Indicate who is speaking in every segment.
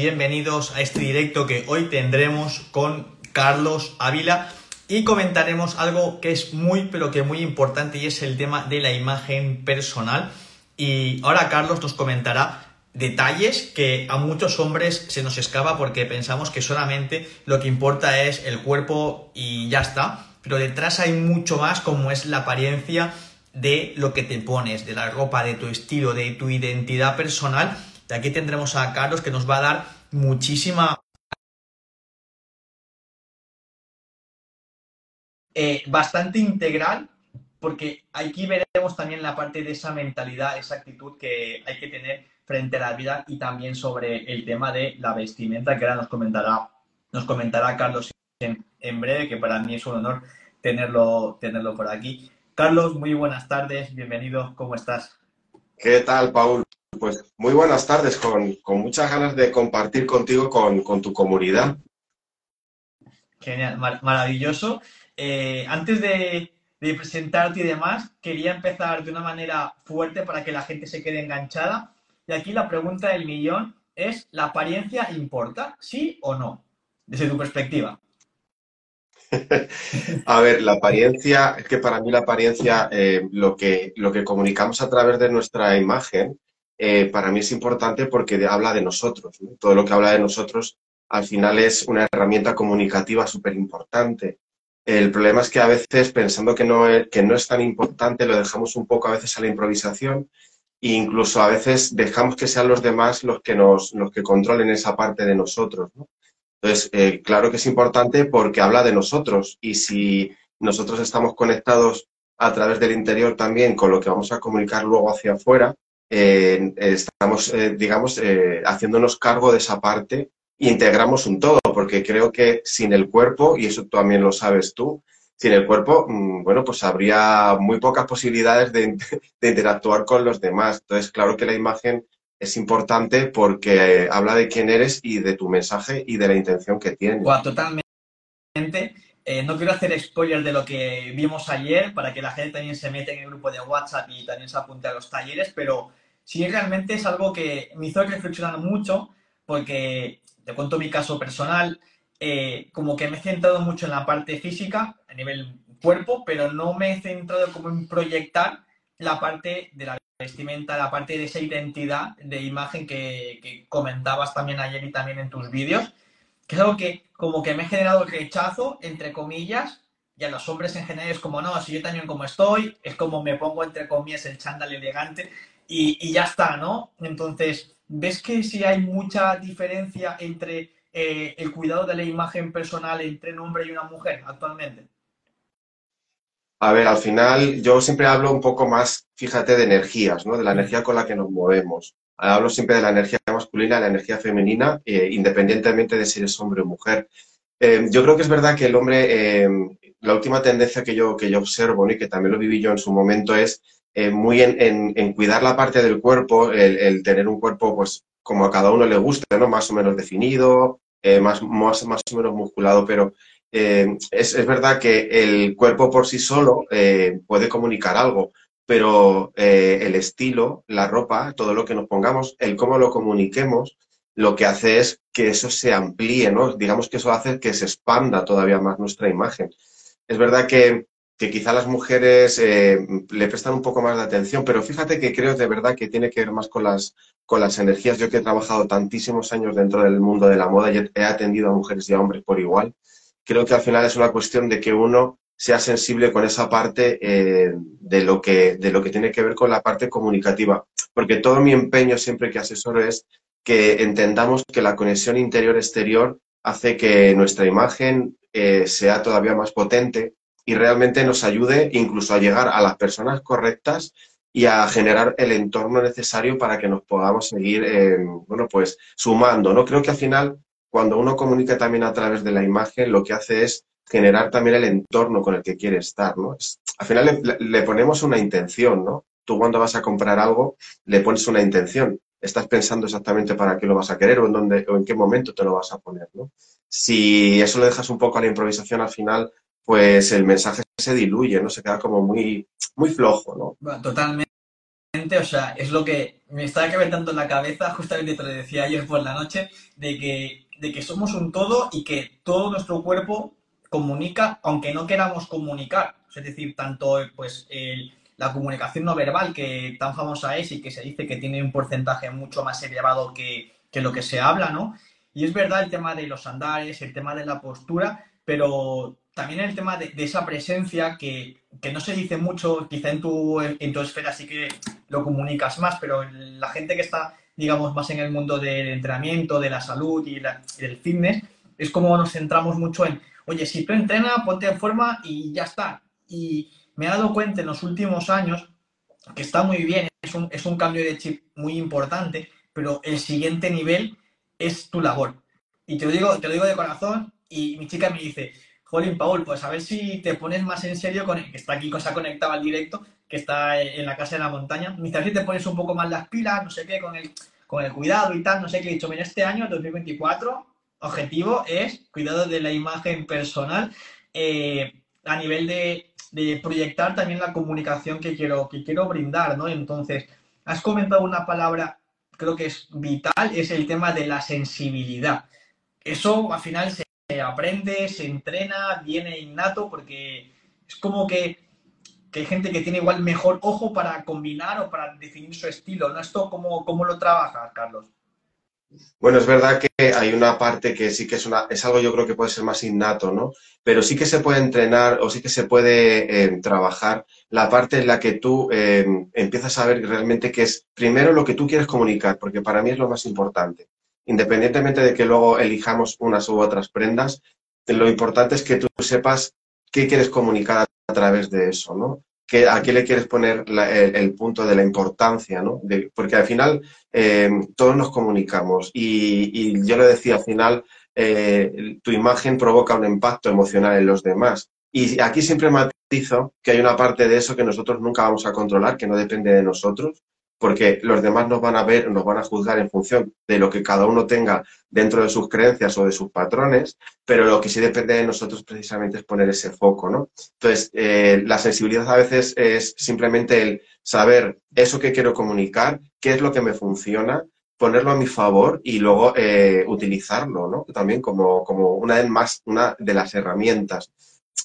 Speaker 1: bienvenidos a este directo que hoy tendremos con Carlos Ávila. Y comentaremos algo que es muy pero que muy importante y es el tema de la imagen personal. Y ahora Carlos nos comentará detalles que a muchos hombres se nos escapa porque pensamos que solamente lo que importa es el cuerpo y ya está, pero detrás hay mucho más como es la apariencia de lo que te pones, de la ropa, de tu estilo, de tu identidad personal. De aquí tendremos a Carlos que nos va a dar muchísima... Eh, bastante integral, porque aquí veremos también la parte de esa mentalidad, esa actitud que hay que tener frente a la vida y también sobre el tema de la vestimenta, que ahora nos comentará, nos comentará Carlos en, en breve, que para mí es un honor tenerlo, tenerlo por aquí. Carlos, muy buenas tardes, bienvenido, ¿cómo estás?
Speaker 2: ¿Qué tal, Paul? Pues muy buenas tardes, con, con muchas ganas de compartir contigo con, con tu comunidad.
Speaker 1: Genial, mar maravilloso. Eh, antes de, de, presentarte y demás, quería empezar de una manera fuerte para que la gente se quede enganchada. Y aquí la pregunta del millón es, ¿la apariencia importa? ¿Sí o no? Desde tu perspectiva.
Speaker 2: a ver, la apariencia, es que para mí la apariencia, eh, lo, que, lo que comunicamos a través de nuestra imagen, eh, para mí es importante porque habla de nosotros. ¿no? Todo lo que habla de nosotros al final es una herramienta comunicativa súper importante. El problema es que a veces, pensando que no, es, que no es tan importante, lo dejamos un poco a veces a la improvisación e incluso a veces dejamos que sean los demás los que, nos, los que controlen esa parte de nosotros. ¿no? Entonces, eh, claro que es importante porque habla de nosotros y si nosotros estamos conectados a través del interior también con lo que vamos a comunicar luego hacia afuera, eh, estamos, eh, digamos, eh, haciéndonos cargo de esa parte e integramos un todo, porque creo que sin el cuerpo, y eso también lo sabes tú, sin el cuerpo, mmm, bueno, pues habría muy pocas posibilidades de, interactuar con los demás. Entonces, claro que la imagen es importante porque habla de quién eres y de tu mensaje y de la intención que tienes.
Speaker 1: Totalmente. Eh, no quiero hacer spoiler de lo que vimos ayer para que la gente también se meta en el grupo de WhatsApp y también se apunte a los talleres, pero sí realmente es algo que me hizo reflexionar mucho porque te cuento mi caso personal, eh, como que me he centrado mucho en la parte física, a nivel cuerpo, pero no me he centrado como en proyectar la parte de la vestimenta, la parte de esa identidad de imagen que, que, comentabas también ayer y también en tus vídeos, que es algo que como que me ha generado rechazo, entre comillas, y a los hombres en general es como, no, si yo también como estoy, es como me pongo entre comillas el chándal elegante y, y ya está, ¿no? Entonces, ¿ves que si hay mucha diferencia entre eh, el cuidado de la imagen personal entre un hombre y una mujer actualmente?
Speaker 2: A ver, al final yo siempre hablo un poco más, fíjate, de energías, ¿no? De la energía con la que nos movemos. Hablo siempre de la energía masculina y la energía femenina, eh, independientemente de si eres hombre o mujer. Eh, yo creo que es verdad que el hombre, eh, la última tendencia que yo, que yo observo y que también lo viví yo en su momento es muy en, cuidar la parte del cuerpo, el, tener un cuerpo pues como a cada uno le gusta, ¿no? Más o menos definido, más, más, más o menos musculado, pero es, es, verdad que el cuerpo por sí solo puede comunicar algo, pero eh, el estilo, la ropa, todo lo que nos pongamos, el cómo lo comuniquemos, lo que hace es que eso se amplíe, ¿no? Digamos que eso hace que se expanda todavía más nuestra imagen. Es verdad que, que quizá las mujeres eh, le prestan un poco más de atención, pero fíjate que creo de verdad que tiene que ver más con las, con las energías. Yo que he trabajado tantísimos años dentro del mundo de la moda y he atendido a mujeres y a hombres por igual, creo que al final es una cuestión de que uno sea sensible con esa parte eh, de, lo que, de lo que tiene que ver con la parte comunicativa. Porque todo mi empeño siempre que asesoro es que entendamos que la conexión interior-exterior hace que nuestra imagen eh, sea todavía más potente y realmente nos ayude incluso a llegar a las personas correctas y a generar el entorno necesario para que nos podamos seguir, eh, bueno, pues sumando, ¿no? Creo que al final cuando uno comunica también a través de la imagen, lo que hace es generar también el entorno con el que quiere estar, ¿no? Es, al final le, le, ponemos una intención, ¿no? Tú cuando vas a comprar algo, le pones una intención. Estás pensando exactamente para qué lo vas a querer o en, dónde, o en qué momento te lo vas a poner, ¿no? Si eso lo dejas un poco a la improvisación al final, pues el mensaje se diluye, ¿no? Se queda como muy, muy flojo, ¿no?
Speaker 1: Totalmente. o sea, es lo que me está calentando en la cabeza, justamente te lo decía ayer por la noche, de que, de que somos un todo y que todo nuestro cuerpo comunica, aunque no queramos comunicar. Es decir, tanto pues la comunicación no verbal, que tan famosa es y que se dice que tiene un porcentaje mucho más elevado que, que lo que se habla, ¿no? Y es verdad el tema de los andares, el tema de la postura, pero también el tema de, esa presencia que, no se dice mucho, quizá en tu, en tu esfera sí que lo comunicas más, pero la gente que está, digamos, más en el mundo del entrenamiento, de la salud y, del fitness, es como nos centramos mucho en, oye, si tú entrenas, ponte en forma y ya está. Y me he dado cuenta en los últimos años que está muy bien, es un, es un cambio de chip muy importante, pero el siguiente nivel es tu labor. Y te lo digo, te lo digo de corazón, y mi chica me dice, Jolín, Paul, pues a ver si te pones más en serio con el que está aquí, cosa conectada al directo, que está en la casa de la montaña. Me dice, a ver si te pones un poco más las pilas, no sé qué, con el, con el cuidado y tal, no sé qué. He dicho, en este año, 2024, objetivo es cuidado de la imagen personal eh, a nivel de, proyectar también la comunicación que quiero, que quiero brindar, ¿no? Entonces, has comentado una palabra, creo que es vital, es el tema de la sensibilidad. Eso al final se aprende, se entrena, viene innato, porque es como que, hay gente que tiene igual mejor ojo para combinar o para definir su estilo, ¿no? ¿Esto cómo, cómo lo trabajas, Carlos?
Speaker 2: Bueno, es verdad que hay una parte que sí que es, una, es algo yo creo que puede ser más innato, ¿no? Pero sí que se puede entrenar o sí que se puede eh, trabajar la parte en la que tú eh, empiezas a ver realmente que es primero lo que tú quieres comunicar, porque para mí es lo más importante independientemente de que luego elijamos unas u otras prendas, lo importante es que tú sepas qué quieres comunicar a través de eso, ¿no? Que, ¿A qué le quieres poner el, punto de la importancia, ¿no? porque al final eh, todos nos comunicamos y, yo le decía, al final eh, tu imagen provoca un impacto emocional en los demás. Y aquí siempre matizo que hay una parte de eso que nosotros nunca vamos a controlar, que no depende de nosotros, porque los demás nos van a ver, nos van a juzgar en función de lo que cada uno tenga dentro de sus creencias o de sus patrones, pero lo que sí depende de nosotros precisamente es poner ese foco, ¿no? Entonces, eh, la sensibilidad a veces es simplemente el saber eso que quiero comunicar, qué es lo que me funciona, ponerlo a mi favor y luego eh, utilizarlo, ¿no? También como, como una, de más, una de las herramientas.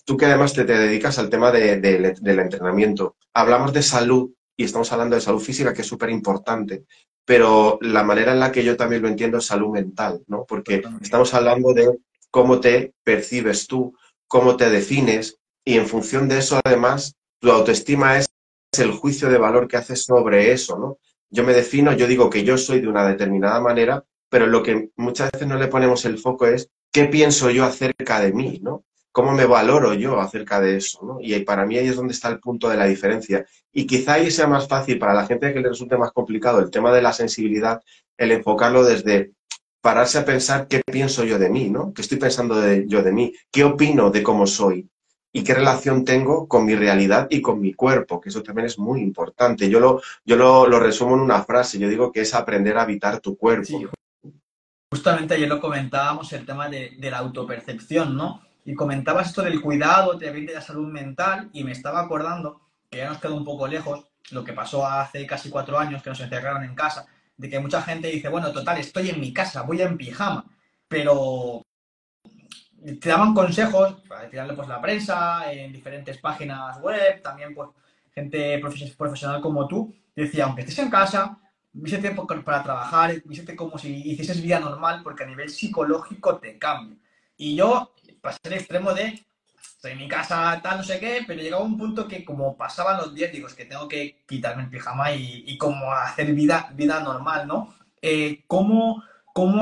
Speaker 2: Tú que además te, dedicas al tema de, del entrenamiento, hablamos de salud y estamos hablando de salud física, que es súper importante, pero la manera en la que yo también lo entiendo es salud mental, ¿no? Porque estamos hablando de cómo te percibes tú, cómo te defines, y en función de eso, además, tu autoestima es el juicio de valor que haces sobre eso, ¿no? Yo me defino, yo digo que yo soy de una determinada manera, pero lo que muchas veces no le ponemos el foco es qué pienso yo acerca de mí, ¿no? Cómo me valoro yo acerca de eso, ¿no? Y para mí ahí es donde está el punto de la diferencia. Y quizá ahí sea más fácil para la gente que le resulte más complicado el tema de la sensibilidad, el enfocarlo desde pararse a pensar qué pienso yo de mí, ¿no? ¿Qué estoy pensando de, yo de mí? ¿Qué opino de cómo soy? ¿Y qué relación tengo con mi realidad y con mi cuerpo? Que eso también es muy importante. Yo lo, yo lo, resumo en una frase. Yo digo que es aprender a habitar tu cuerpo.
Speaker 1: Justamente ayer lo comentábamos, el tema de, de la autopercepción, ¿no? Y comentabas esto del cuidado, también de la salud mental, y me estaba acordando, que ya nos quedó un poco lejos, lo que pasó hace casi cuatro años que nos encerraron en casa, de que mucha gente dice, bueno, total, estoy en mi casa, voy en pijama, pero te daban consejos, para tirarle pues la prensa, en diferentes páginas web, también pues gente profesional como tú, decía, aunque estés en casa, vístete para trabajar, vístete como si hicieses vida normal, porque a nivel psicológico te cambia. Y yo pasé el extremo de estoy en mi casa, tal, no sé qué, pero llegaba un punto que como pasaban los días, digo, es que tengo que quitarme el pijama y, como hacer vida, vida normal, ¿no? Eh, ¿cómo,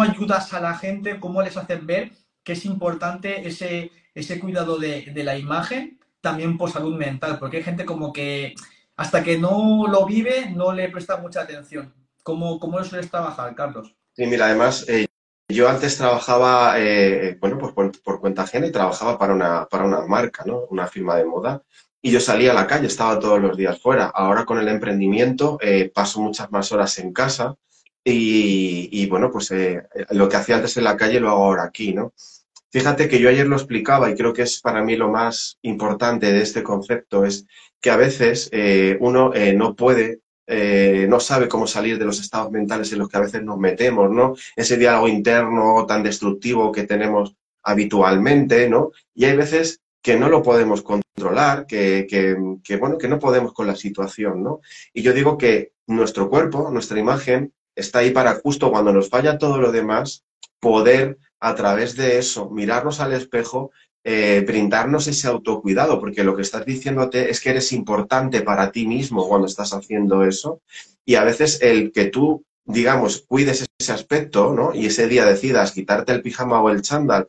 Speaker 1: ayudas a la gente? ¿Cómo les haces ver que es importante ese, ese cuidado de, la imagen también por salud mental? Porque hay gente como que hasta que no lo vive no le presta mucha atención. ¿Cómo, cómo lo sueles trabajar, Carlos?
Speaker 2: Sí, mira, además, eh, yo antes trabajaba, eh, bueno, pues por, cuenta ajena y trabajaba para una, para una marca, ¿no? Una firma de moda. Y yo salía a la calle, estaba todos los días fuera. Ahora con el emprendimiento eh, paso muchas más horas en casa y, bueno, pues eh, lo que hacía antes en la calle lo hago ahora aquí, ¿no? Fíjate que yo ayer lo explicaba y creo que es para mí lo más importante de este concepto, es que a veces uno no puede eh, no sabe cómo salir de los estados mentales en los que a veces nos metemos, ¿no? Ese diálogo interno tan destructivo que tenemos habitualmente, ¿no? Y hay veces que no lo podemos controlar, que, que, bueno, que no podemos con la situación, ¿no? Y yo digo que nuestro cuerpo, nuestra imagen, está ahí para justo cuando nos falla todo lo demás, poder a través de eso mirarnos al espejo, eh, brindarnos ese autocuidado, porque lo que estás diciéndote es que eres importante para ti mismo cuando estás haciendo eso. Y a veces el que tú, digamos, cuides ese aspecto, ¿no? Y ese día decidas quitarte el pijama o el chándal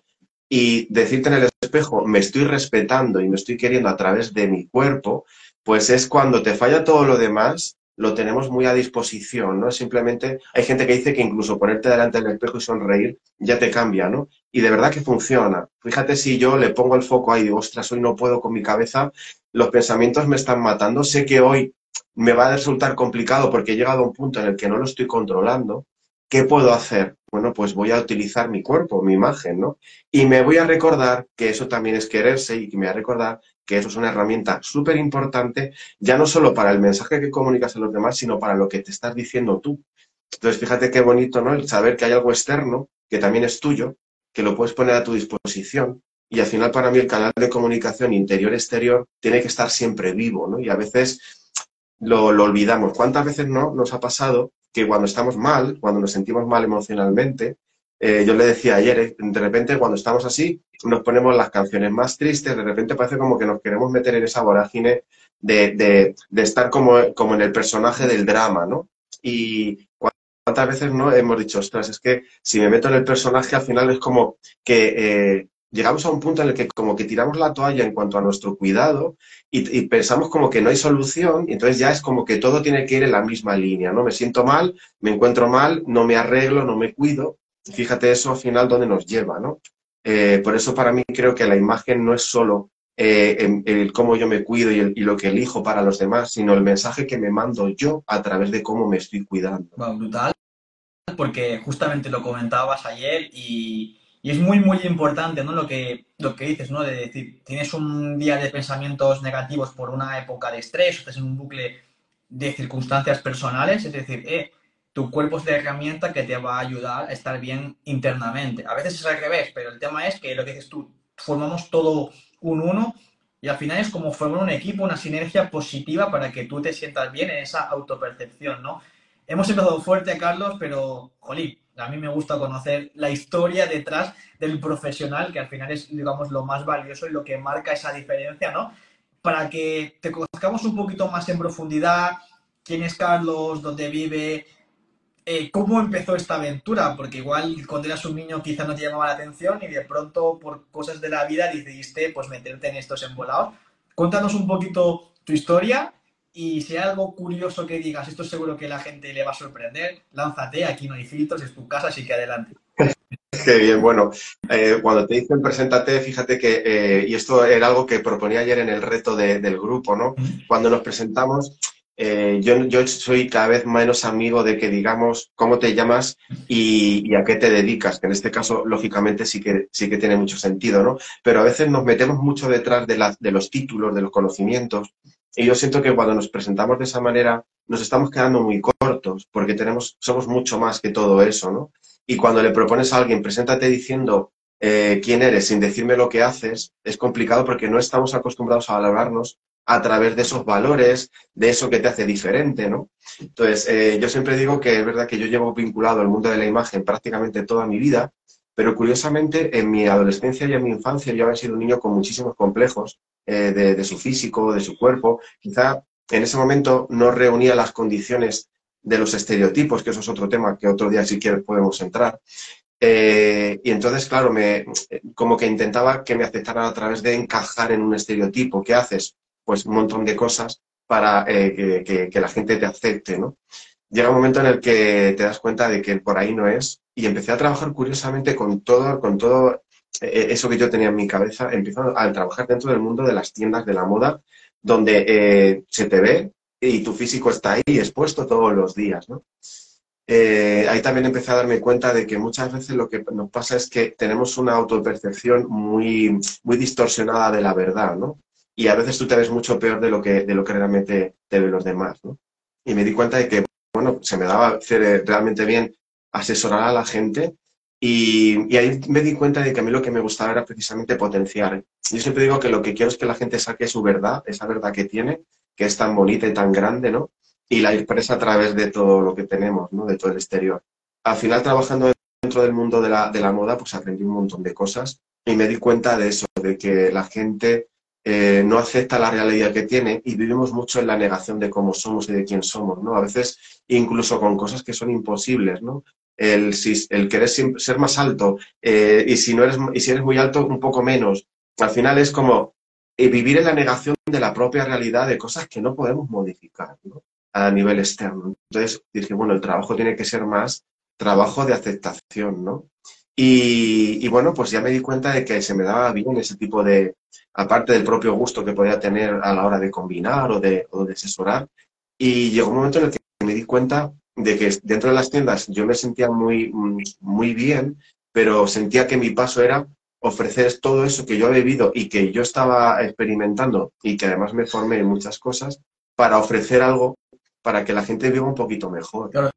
Speaker 2: y decirte en el espejo, me estoy respetando y me estoy queriendo a través de mi cuerpo, pues es cuando te falla todo lo demás, lo tenemos muy a disposición, ¿no? Simplemente hay gente que dice que incluso ponerte delante del espejo y sonreír ya te cambia, ¿no? Y de verdad que funciona. Fíjate si yo le pongo el foco ahí ostras, hoy no puedo con mi cabeza, los pensamientos me están matando, sé que hoy me va a resultar complicado porque he llegado a un punto en el que no lo estoy controlando, ¿qué puedo hacer? Bueno, pues voy a utilizar mi cuerpo, mi imagen, ¿no? Y me voy a recordar que eso también es quererse y que me voy a recordar que eso es una herramienta súper importante, ya no solo para el mensaje que comunicas a los demás, sino para lo que te estás diciendo tú. Entonces, fíjate qué bonito, ¿no? El saber que hay algo externo, que también es tuyo, que lo puedes poner a tu disposición. Y al final, para mí, el canal de comunicación interior-exterior tiene que estar siempre vivo, ¿no? Y a veces lo, olvidamos. ¿Cuántas veces no nos ha pasado que cuando estamos mal, cuando nos sentimos mal emocionalmente, eh, yo le decía ayer, eh, de repente cuando estamos así, nos ponemos las canciones más tristes, de repente parece como que nos queremos meter en esa vorágine de, estar como, como, en el personaje del drama, ¿no? Y cuántas veces no hemos dicho, ostras, es que si me meto en el personaje al final es como que eh, llegamos a un punto en el que como que tiramos la toalla en cuanto a nuestro cuidado y, pensamos como que no hay solución y entonces ya es como que todo tiene que ir en la misma línea, ¿no? Me siento mal, me encuentro mal, no me arreglo, no me cuido. Fíjate eso al final dónde nos lleva, ¿no? Eh, por eso para mí creo que la imagen no es solo eh, el, cómo yo me cuido y, lo que elijo para los demás, sino el mensaje que me mando yo a través de cómo me estoy cuidando.
Speaker 1: brutal, porque justamente lo comentabas ayer y es muy, muy importante, ¿no? Lo que, lo que dices, ¿no? De decir, tienes un día de pensamientos negativos por una época de estrés, estás en un bucle de circunstancias personales, es decir, eh, tu cuerpo es la herramienta que te va a ayudar a estar bien internamente. A veces es al revés, pero el tema es que lo que dices tú, formamos todo un uno y al final es como formar un equipo, una sinergia positiva para que tú te sientas bien en esa autopercepción, ¿no? Hemos empezado fuerte, Carlos, pero, jolín, a mí me gusta conocer la historia detrás del profesional, que al final es, digamos, lo más valioso y lo que marca esa diferencia, ¿no? Para que te conozcamos un poquito más en profundidad, quién es Carlos, dónde vive, eh, cómo empezó esta aventura, porque igual cuando eras un niño quizá no te llamaba la atención y de pronto por cosas de la vida decidiste pues meterte en estos embolados. Cuéntanos un poquito tu historia y si hay algo curioso que digas, esto seguro que la gente le va a sorprender, lánzate, aquí no hay filtros, es tu casa, así que adelante.
Speaker 2: Qué bien, bueno, eh, cuando te dicen preséntate, fíjate que, eh, y esto era algo que proponía ayer en el reto del grupo, ¿no? Cuando nos presentamos, eh, yo, soy cada vez menos amigo de que digamos cómo te llamas y, a qué te dedicas, que en este caso, lógicamente, sí que, sí que tiene mucho sentido, ¿no? Pero a veces nos metemos mucho detrás de, de los títulos, de los conocimientos, y yo siento que cuando nos presentamos de esa manera nos estamos quedando muy cortos porque tenemos, somos mucho más que todo eso, ¿no? Y cuando le propones a alguien, preséntate diciendo eh, quién eres sin decirme lo que haces, es complicado porque no estamos acostumbrados a valorarnos a través de esos valores, de eso que te hace diferente, ¿no? Entonces, eh, yo siempre digo que es verdad que yo llevo vinculado al mundo de la imagen prácticamente toda mi vida, pero curiosamente en mi adolescencia y en mi infancia yo había sido un niño con muchísimos complejos eh, de, su físico, de su cuerpo. Quizá en ese momento no reunía las condiciones de los estereotipos, que eso es otro tema que otro día si quieres podemos entrar. Eh, y entonces, claro, me, como que intentaba que me aceptaran a través de encajar en un estereotipo. ¿Qué haces? Pues un montón de cosas para eh, que, la gente te acepte, ¿no? Llega un momento en el que te das cuenta de que por ahí no es y empecé a trabajar curiosamente con todo, con todo eh, eso que yo tenía en mi cabeza, empiezo a trabajar dentro del mundo de las tiendas de la moda, donde eh, se te ve y tu físico está ahí expuesto todos los días, ¿no? Ahí también empecé a darme cuenta de que muchas veces lo que nos pasa es que tenemos una autopercepción muy, muy distorsionada de la verdad, ¿no? Y a veces tú te ves mucho peor de lo que, de lo que realmente te ven los demás, ¿no? y me di cuenta de que, bueno, se me daba hacer realmente bien asesorar a la gente y, ahí me di cuenta de que a mí lo que me gustaba era precisamente potenciar. Yo siempre digo que lo que quiero es que la gente saque su verdad, esa verdad que tiene, que es tan bonita y tan grande, ¿no? Y la expresa a través de todo lo que tenemos, ¿no? De todo el exterior. Al final, trabajando dentro del mundo de la, de la moda, pues aprendí un montón de cosas y me di cuenta de eso, de que la gente eh, no acepta la realidad que tiene y vivimos mucho en la negación de cómo somos y de quién somos, ¿no? A veces incluso con cosas que son imposibles, ¿no? el, el querer ser más alto eh, y, si no eres, y si eres muy alto, un poco menos. Al final es como eh, vivir en la negación de la propia realidad de cosas que no podemos modificar a nivel externo. Entonces dije, bueno, el trabajo tiene que ser más trabajo de aceptación, ¿no? Y, bueno, pues ya me di cuenta de que se me daba bien ese tipo de, aparte del propio gusto que podía tener a la hora de combinar o de, o de asesorar, y llegó un momento en el que me di cuenta de que dentro de las tiendas yo me sentía muy, muy bien, pero sentía que mi paso era ofrecer todo eso que yo he vivido y que yo estaba experimentando y que además me formé en muchas cosas para ofrecer algo para que la gente viva un poquito mejor.
Speaker 1: Claro.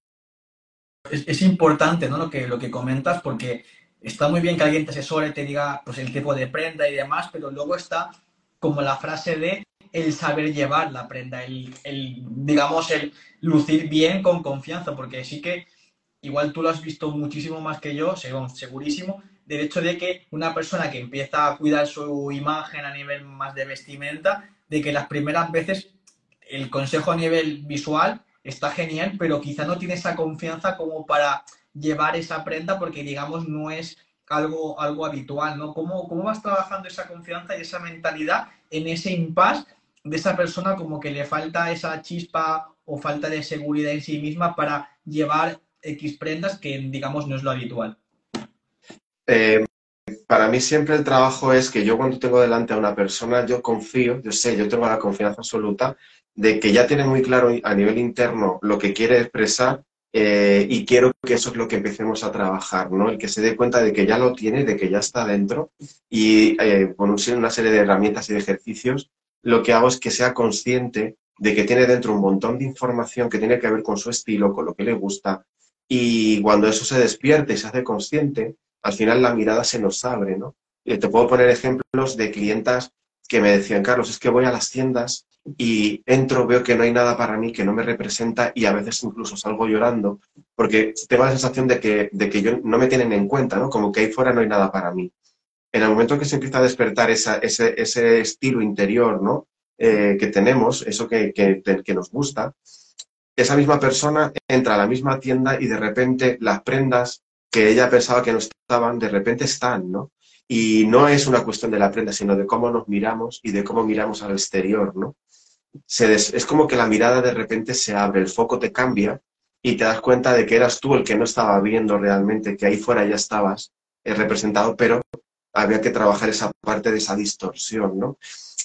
Speaker 1: Es, importante ¿no? lo, que, lo que comentas porque está muy bien que alguien te asesore, te diga pues, el tipo de prenda y demás, pero luego está como la frase de el saber llevar la prenda, el, digamos, el lucir bien con confianza, porque sí que igual tú lo has visto muchísimo más que yo, segurísimo, del hecho de que una persona que empieza a cuidar su imagen a nivel más de vestimenta, de que las primeras veces el consejo a nivel visual está genial, pero quizá no tiene esa confianza como para llevar esa prenda porque digamos no es algo, algo habitual, ¿no? ¿Cómo, ¿Cómo vas trabajando esa confianza y esa mentalidad en ese impasse de esa persona como que le falta esa chispa o falta de seguridad en sí misma para llevar X prendas que digamos no es lo habitual?
Speaker 2: Eh, para mí siempre el trabajo es que yo cuando tengo delante a una persona, yo confío, yo sé, yo tengo la confianza absoluta de que ya tiene muy claro a nivel interno lo que quiere expresar eh, y quiero que eso es lo que empecemos a trabajar, ¿no? El que se dé cuenta de que ya lo tiene, de que ya está dentro y eh, con una serie de herramientas y de ejercicios lo que hago es que sea consciente de que tiene dentro un montón de información que tiene que ver con su estilo, con lo que le gusta, y cuando eso se despierte y se hace consciente, al final la mirada se nos abre, ¿no? te puedo poner ejemplos de clientas que me decían, Carlos, es que voy a las tiendas y entro, veo que no hay nada para mí, que no me representa y a veces incluso salgo llorando porque tengo la sensación de que, de que yo, no me tienen en cuenta, ¿no? Como que ahí fuera no hay nada para mí en el momento que se empieza a despertar ese, ese, estilo interior ¿no? Eh, que tenemos, eso que, que, nos gusta, esa misma persona entra a la misma tienda y de repente las prendas que ella pensaba que no estaban, de repente están, ¿no? Y no es una cuestión de la prenda, sino de cómo nos miramos y de cómo miramos al exterior, ¿no? Es como que la mirada de repente se abre, el foco te cambia y te das cuenta de que eras tú el que no estaba viendo realmente, que ahí fuera ya estabas eh, representado, pero había que trabajar esa parte de esa distorsión, ¿no?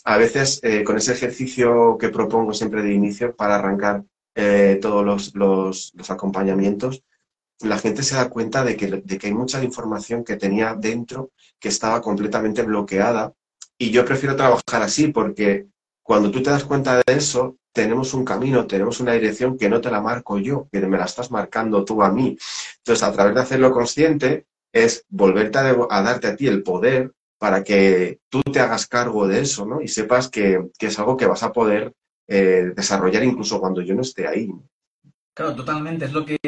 Speaker 2: A veces, eh, con ese ejercicio que propongo siempre de inicio para arrancar eh, todos los, los, acompañamientos, la gente se da cuenta de que, de que hay mucha información que tenía dentro que estaba completamente bloqueada y yo prefiero trabajar así porque cuando tú te das cuenta de eso, tenemos un camino, tenemos una dirección que no te la marco yo, que me la estás marcando tú a mí. Entonces, a través de hacerlo consciente, es volverte a, darte a ti el poder para que tú te hagas cargo de eso, ¿no? Y sepas que, es algo que vas a poder eh, desarrollar incluso cuando yo no esté ahí.
Speaker 1: Claro, totalmente. Es lo que,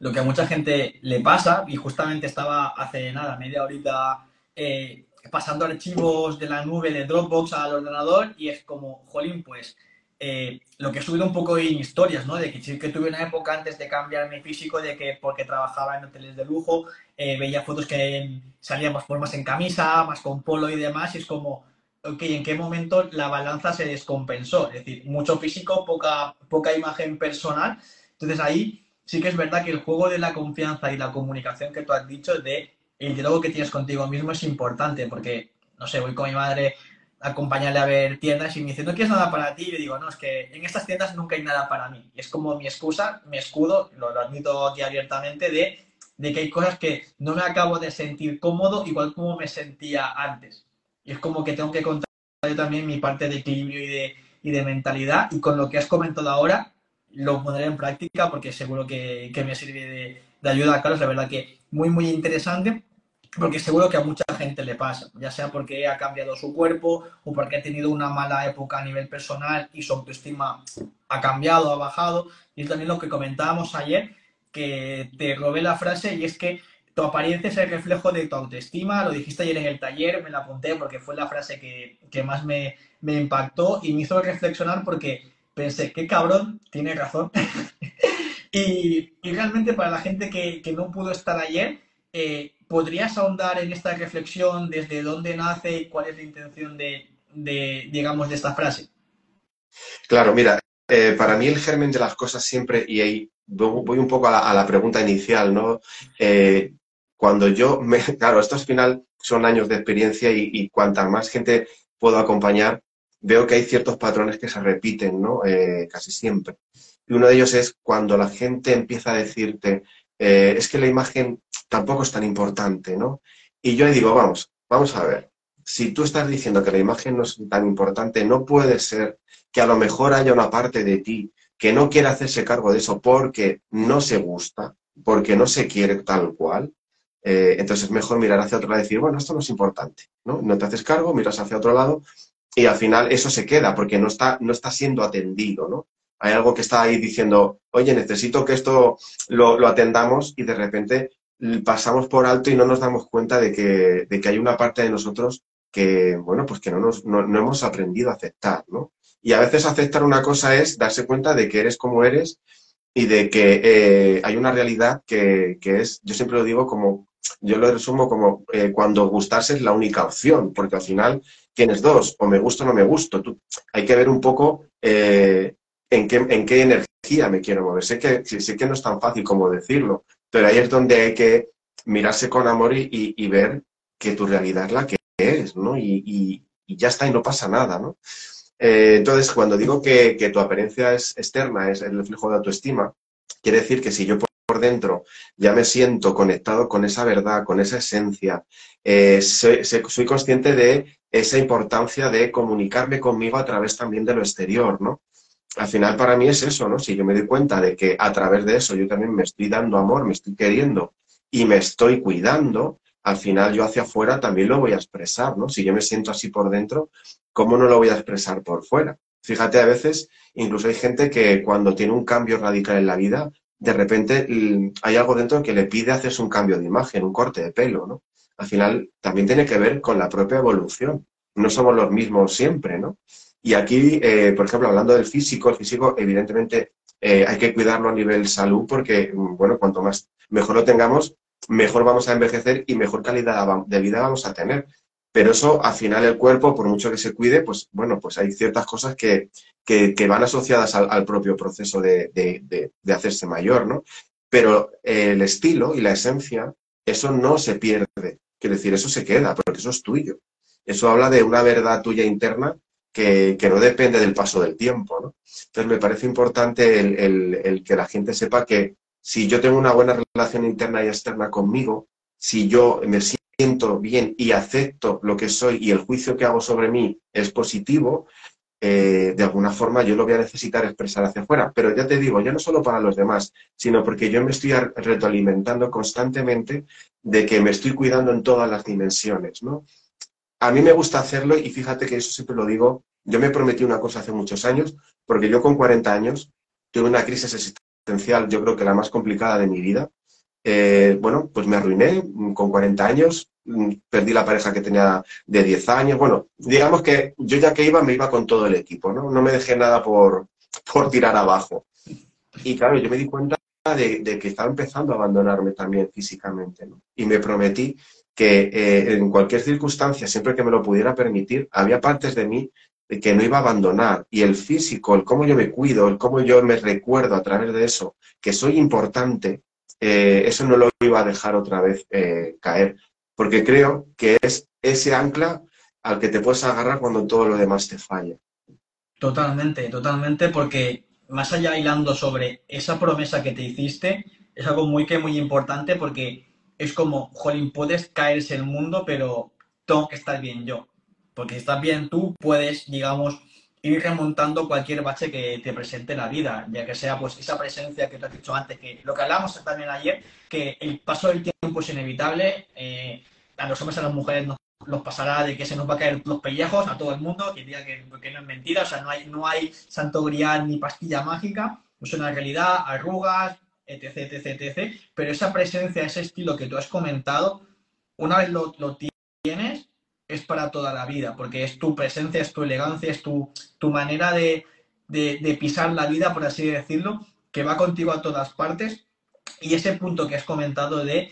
Speaker 1: lo que a mucha gente le pasa y justamente estaba hace nada, media horita, eh, pasando archivos de la nube de Dropbox al ordenador y es como, jolín, pues eh, lo que he subido un poco en historias, ¿no? De que sí que tuve una época antes de cambiar mi físico, de que porque trabajaba en hoteles de lujo, eh, veía fotos que salían más, más en camisa, más con polo y demás, y es como, ok, ¿en qué momento la balanza se descompensó? Es decir, mucho físico, poca, poca imagen personal. Entonces ahí sí que es verdad que el juego de la confianza y la comunicación que tú has dicho, de el diálogo que tienes contigo mismo es importante, porque, no sé, voy con mi madre acompañarle a ver tiendas y me dice, ¿no quieres nada para ti? Y yo digo, no, es que en estas tiendas nunca hay nada para mí. Y es como mi excusa, mi escudo, lo, admito aquí abiertamente, de, de, que hay cosas que no me acabo de sentir cómodo igual como me sentía antes. Y es como que tengo que contar yo también mi parte de equilibrio y de, y de mentalidad. Y con lo que has comentado ahora, lo pondré en práctica porque seguro que, que me sirve de, de, ayuda, Carlos. La verdad que muy, muy interesante porque seguro que a mucha gente le pasa, ya sea porque ha cambiado su cuerpo o porque ha tenido una mala época a nivel personal y su autoestima ha cambiado, ha bajado. Y es también lo que comentábamos ayer, que te robé la frase y es que tu apariencia es el reflejo de tu autoestima, lo dijiste ayer en el taller, me la apunté porque fue la frase que, que más me, me, impactó y me hizo reflexionar porque pensé, qué cabrón, tiene razón. y, y, realmente para la gente que, que no pudo estar ayer, eh, ¿podrías ahondar en esta reflexión desde dónde nace y cuál es la intención de, digamos, de esta frase?
Speaker 2: Claro, mira, eh, para mí el germen de las cosas siempre, y ahí voy un poco a la, pregunta inicial, ¿no? Eh, cuando yo, claro, esto al final son años de experiencia y, y, cuanta más gente puedo acompañar, veo que hay ciertos patrones que se repiten, ¿no? Eh, casi siempre. Y uno de ellos es cuando la gente empieza a decirte, eh, es que la imagen tampoco es tan importante, ¿no? Y yo le digo, vamos, vamos a ver, si tú estás diciendo que la imagen no es tan importante, no puede ser que a lo mejor haya una parte de ti que no quiere hacerse cargo de eso porque no se gusta, porque no se quiere tal cual, eh, entonces es mejor mirar hacia otro lado y decir, bueno, esto no es importante, ¿no? No te haces cargo, miras hacia otro lado y al final eso se queda porque no está, no está siendo atendido, ¿no? Hay algo que está ahí diciendo, oye, necesito que esto lo, atendamos y de repente pasamos por alto y no nos damos cuenta de que, de que hay una parte de nosotros que, bueno, pues que no, nos, no, no hemos aprendido a aceptar, ¿no? Y a veces aceptar una cosa es darse cuenta de que eres como eres y de que eh, hay una realidad que, que, es, yo siempre lo digo como, yo lo resumo como eh, cuando gustarse es la única opción, porque al final tienes dos, o me gusto o no me gusto. Hay que ver un poco eh, en, qué, en qué energía me quiero mover. Sé que, sé que no es tan fácil como decirlo, pero ahí es donde hay que mirarse con amor y, y, ver que tu realidad es la que es, ¿no? Y, y, y ya está, y no pasa nada, ¿no? Eh, entonces, cuando digo que, que, tu apariencia es externa, es el reflejo de autoestima, quiere decir que si yo por dentro ya me siento conectado con esa verdad, con esa esencia, eh, soy, soy, consciente de esa importancia de comunicarme conmigo a través también de lo exterior, ¿no? Al final para mí es eso, ¿no? Si yo me doy cuenta de que a través de eso yo también me estoy dando amor, me estoy queriendo y me estoy cuidando, al final yo hacia afuera también lo voy a expresar, ¿no? Si yo me siento así por dentro, ¿cómo no lo voy a expresar por fuera? Fíjate, a veces incluso hay gente que cuando tiene un cambio radical en la vida, de repente hay algo dentro que le pide hacerse un cambio de imagen, un corte de pelo, ¿no? Al final también tiene que ver con la propia evolución. No somos los mismos siempre, ¿no? Y aquí, eh, por ejemplo, hablando del físico, el físico evidentemente eh, hay que cuidarlo a nivel salud porque, bueno, cuanto más mejor lo tengamos, mejor vamos a envejecer y mejor calidad de vida vamos a tener. Pero eso, al final, el cuerpo, por mucho que se cuide, pues bueno, pues hay ciertas cosas que, que, van asociadas al, propio proceso de, de, hacerse mayor, ¿no? Pero el estilo y la esencia, eso no se pierde. Quiere decir, eso se queda, porque eso es tuyo. Eso habla de una verdad tuya interna que, no depende del paso del tiempo, ¿no? Entonces, me parece importante el que la gente sepa que si yo tengo una buena relación interna y externa conmigo, si yo me siento bien y acepto lo que soy y el juicio que hago sobre mí es positivo, eh, de alguna forma yo lo voy a necesitar expresar hacia afuera. Pero ya te digo, ya no solo para los demás, sino porque yo me estoy retroalimentando constantemente de que me estoy cuidando en todas las dimensiones, ¿no? A mí me gusta hacerlo y fíjate que eso siempre lo digo. Yo me prometí una cosa hace muchos años, porque yo con 40 años tuve una crisis existencial, yo creo que la más complicada de mi vida. Eh, bueno, pues me arruiné con 40 años, perdí la pareja que tenía de 10 años. Bueno, digamos que yo ya que iba, me iba con todo el equipo, ¿no? No me dejé nada por, por tirar abajo. Y claro, yo me di cuenta de, de que estaba empezando a abandonarme también físicamente, ¿no? Y me prometí que eh, en cualquier circunstancia, siempre que me lo pudiera permitir, había partes de mí que no iba a abandonar. Y el físico, el cómo yo me cuido, el cómo yo me recuerdo a través de eso, que soy importante, eh, eso no lo iba a dejar otra vez eh, caer. Porque creo que es ese ancla al que te puedes agarrar cuando todo lo demás te falla.
Speaker 1: Totalmente, totalmente, porque más allá hilando sobre esa promesa que te hiciste, es algo muy que muy importante porque es como, jolín, puedes caerse el mundo, pero tengo que estar bien yo. Porque si estás bien tú, puedes, digamos, ir remontando cualquier bache que te presente la vida, ya que sea pues esa presencia que te has dicho antes, que lo que hablamos también ayer, que el paso del tiempo es inevitable, eh, a los hombres y a las mujeres nos pasará de que se nos va a caer los pellejos a todo el mundo, que diga que, no es mentira, o sea, no hay, no hay santo grial ni pastilla mágica, es una realidad, arrugas, etc, etc, pero esa presencia, ese estilo que tú has comentado, una vez lo, lo tienes, es para toda la vida, porque es tu presencia, es tu elegancia, es tu, tu manera de, de, pisar la vida, por así decirlo, que va contigo a todas partes. Y ese punto que has comentado de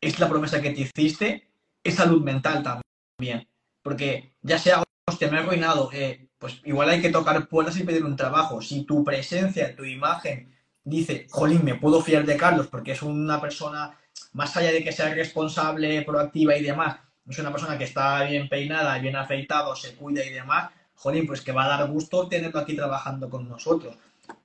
Speaker 1: es la promesa que te hiciste, es salud mental también. Porque ya sea, hostia, me he arruinado, eh, pues igual hay que tocar puertas y pedir un trabajo. Si tu presencia, tu imagen dice, jolín, me puedo fiar de Carlos porque es una persona, más allá de que sea responsable, proactiva y demás, es una persona que está bien peinada, bien afeitado, se cuida y demás, jolín, pues que va a dar gusto tenerlo aquí trabajando con nosotros.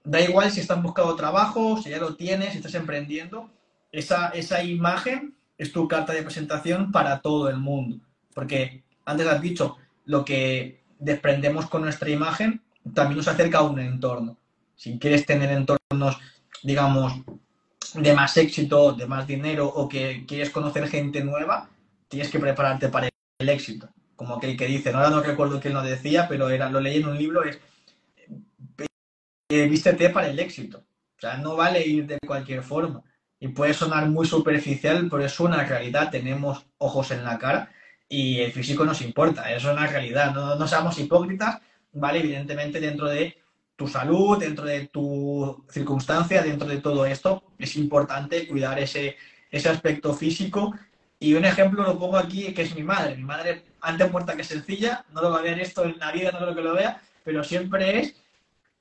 Speaker 1: Da igual si estás buscando trabajo, si ya lo tienes, si estás emprendiendo, esa, esa imagen es tu carta de presentación para todo el mundo. Porque antes has dicho, lo que desprendemos con nuestra imagen también nos acerca a un entorno. Si quieres tener entornos, digamos, de más éxito, de más dinero o que quieres conocer gente nueva, tienes que prepararte para el éxito. Como aquel que dice, ahora no recuerdo quién lo decía, pero era, lo leí en un libro, es eh, vístete para el éxito. O sea, no vale ir de cualquier forma. Y puede sonar muy superficial, pero es una realidad. Tenemos ojos en la cara y el físico nos importa. Es una realidad. No, no seamos hipócritas, ¿vale? Evidentemente, dentro de tu salud, dentro de tu circunstancia, dentro de todo esto, es importante cuidar ese, ese aspecto físico y un ejemplo lo pongo aquí, que es mi madre. Mi madre, antes muerta que sencilla, no lo va a ver esto en la vida, no creo que lo vea, pero siempre es.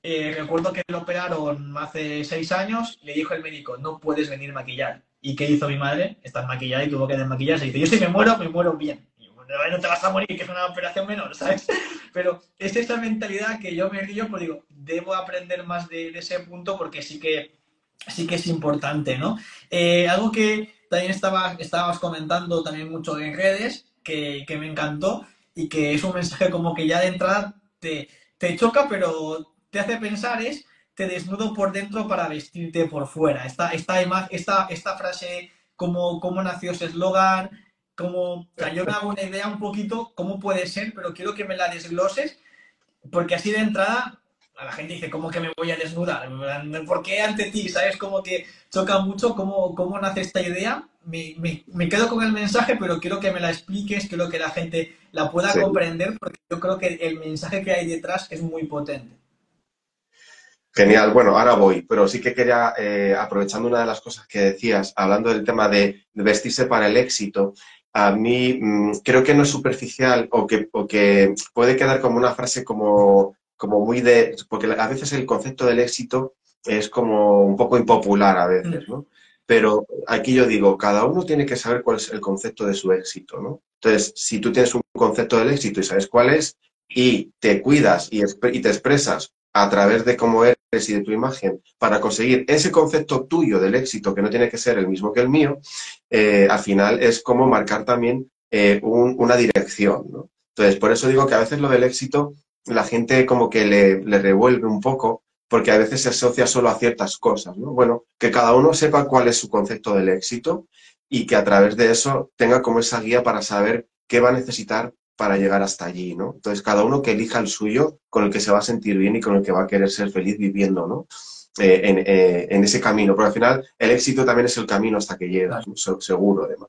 Speaker 1: Eh, recuerdo que lo operaron hace seis años, le dijo el médico, no puedes venir maquillar. ¿Y qué hizo mi madre? Está maquillada y tuvo que desmaquillarse. Y dice, yo si me muero, me muero bien. Y bueno, no te vas a morir, que es una operación menor, ¿sabes? Pero es esa mentalidad que yo me río, pues digo, debo aprender más de, ese punto porque sí que, sí que es importante, ¿no? Eh, algo que también estaba, estabas comentando también mucho en redes, que, me encantó y que es un mensaje como que ya de entrada te, te choca, pero te hace pensar es, te desnudo por dentro para vestirte por fuera. Esta, esta, esta, esta frase, cómo, cómo nació ese eslogan, como, yo me hago una idea un poquito cómo puede ser, pero quiero que me la desgloses, porque así de entrada a la gente dice, ¿cómo que me voy a desnudar? ¿Por qué ante ti? ¿Sabes? Como que choca mucho cómo, cómo nace esta idea. Me, me, quedo con el mensaje, pero quiero que me la expliques, quiero que la gente la pueda comprender, porque yo creo que el mensaje que hay detrás es muy potente.
Speaker 2: Genial, bueno, ahora voy, pero sí que quería, eh, aprovechando una de las cosas que decías, hablando del tema de vestirse para el éxito, a mí mm, creo que no es superficial o que, o que puede quedar como una frase como como muy de... Porque a veces el concepto del éxito es como un poco impopular a veces, ¿no? Pero aquí yo digo, cada uno tiene que saber cuál es el concepto de su éxito, ¿no? Entonces, si tú tienes un concepto del éxito y sabes cuál es, y te cuidas y, te expresas a través de cómo eres y de tu imagen para conseguir ese concepto tuyo del éxito, que no tiene que ser el mismo que el mío, eh, al final es como marcar también eh, una dirección. Entonces, por eso digo que a veces lo del éxito la gente como que le, revuelve un poco porque a veces se asocia solo a ciertas cosas, ¿no? Bueno, que cada uno sepa cuál es su concepto del éxito y que a través de eso tenga como esa guía para saber qué va a necesitar para llegar hasta allí, ¿no? Entonces, cada uno que elija el suyo con el que se va a sentir bien y con el que va a querer ser feliz viviendo, ¿no? Eh, eh, en, ese camino, porque al final el éxito también es el camino hasta que llegas, seguro además.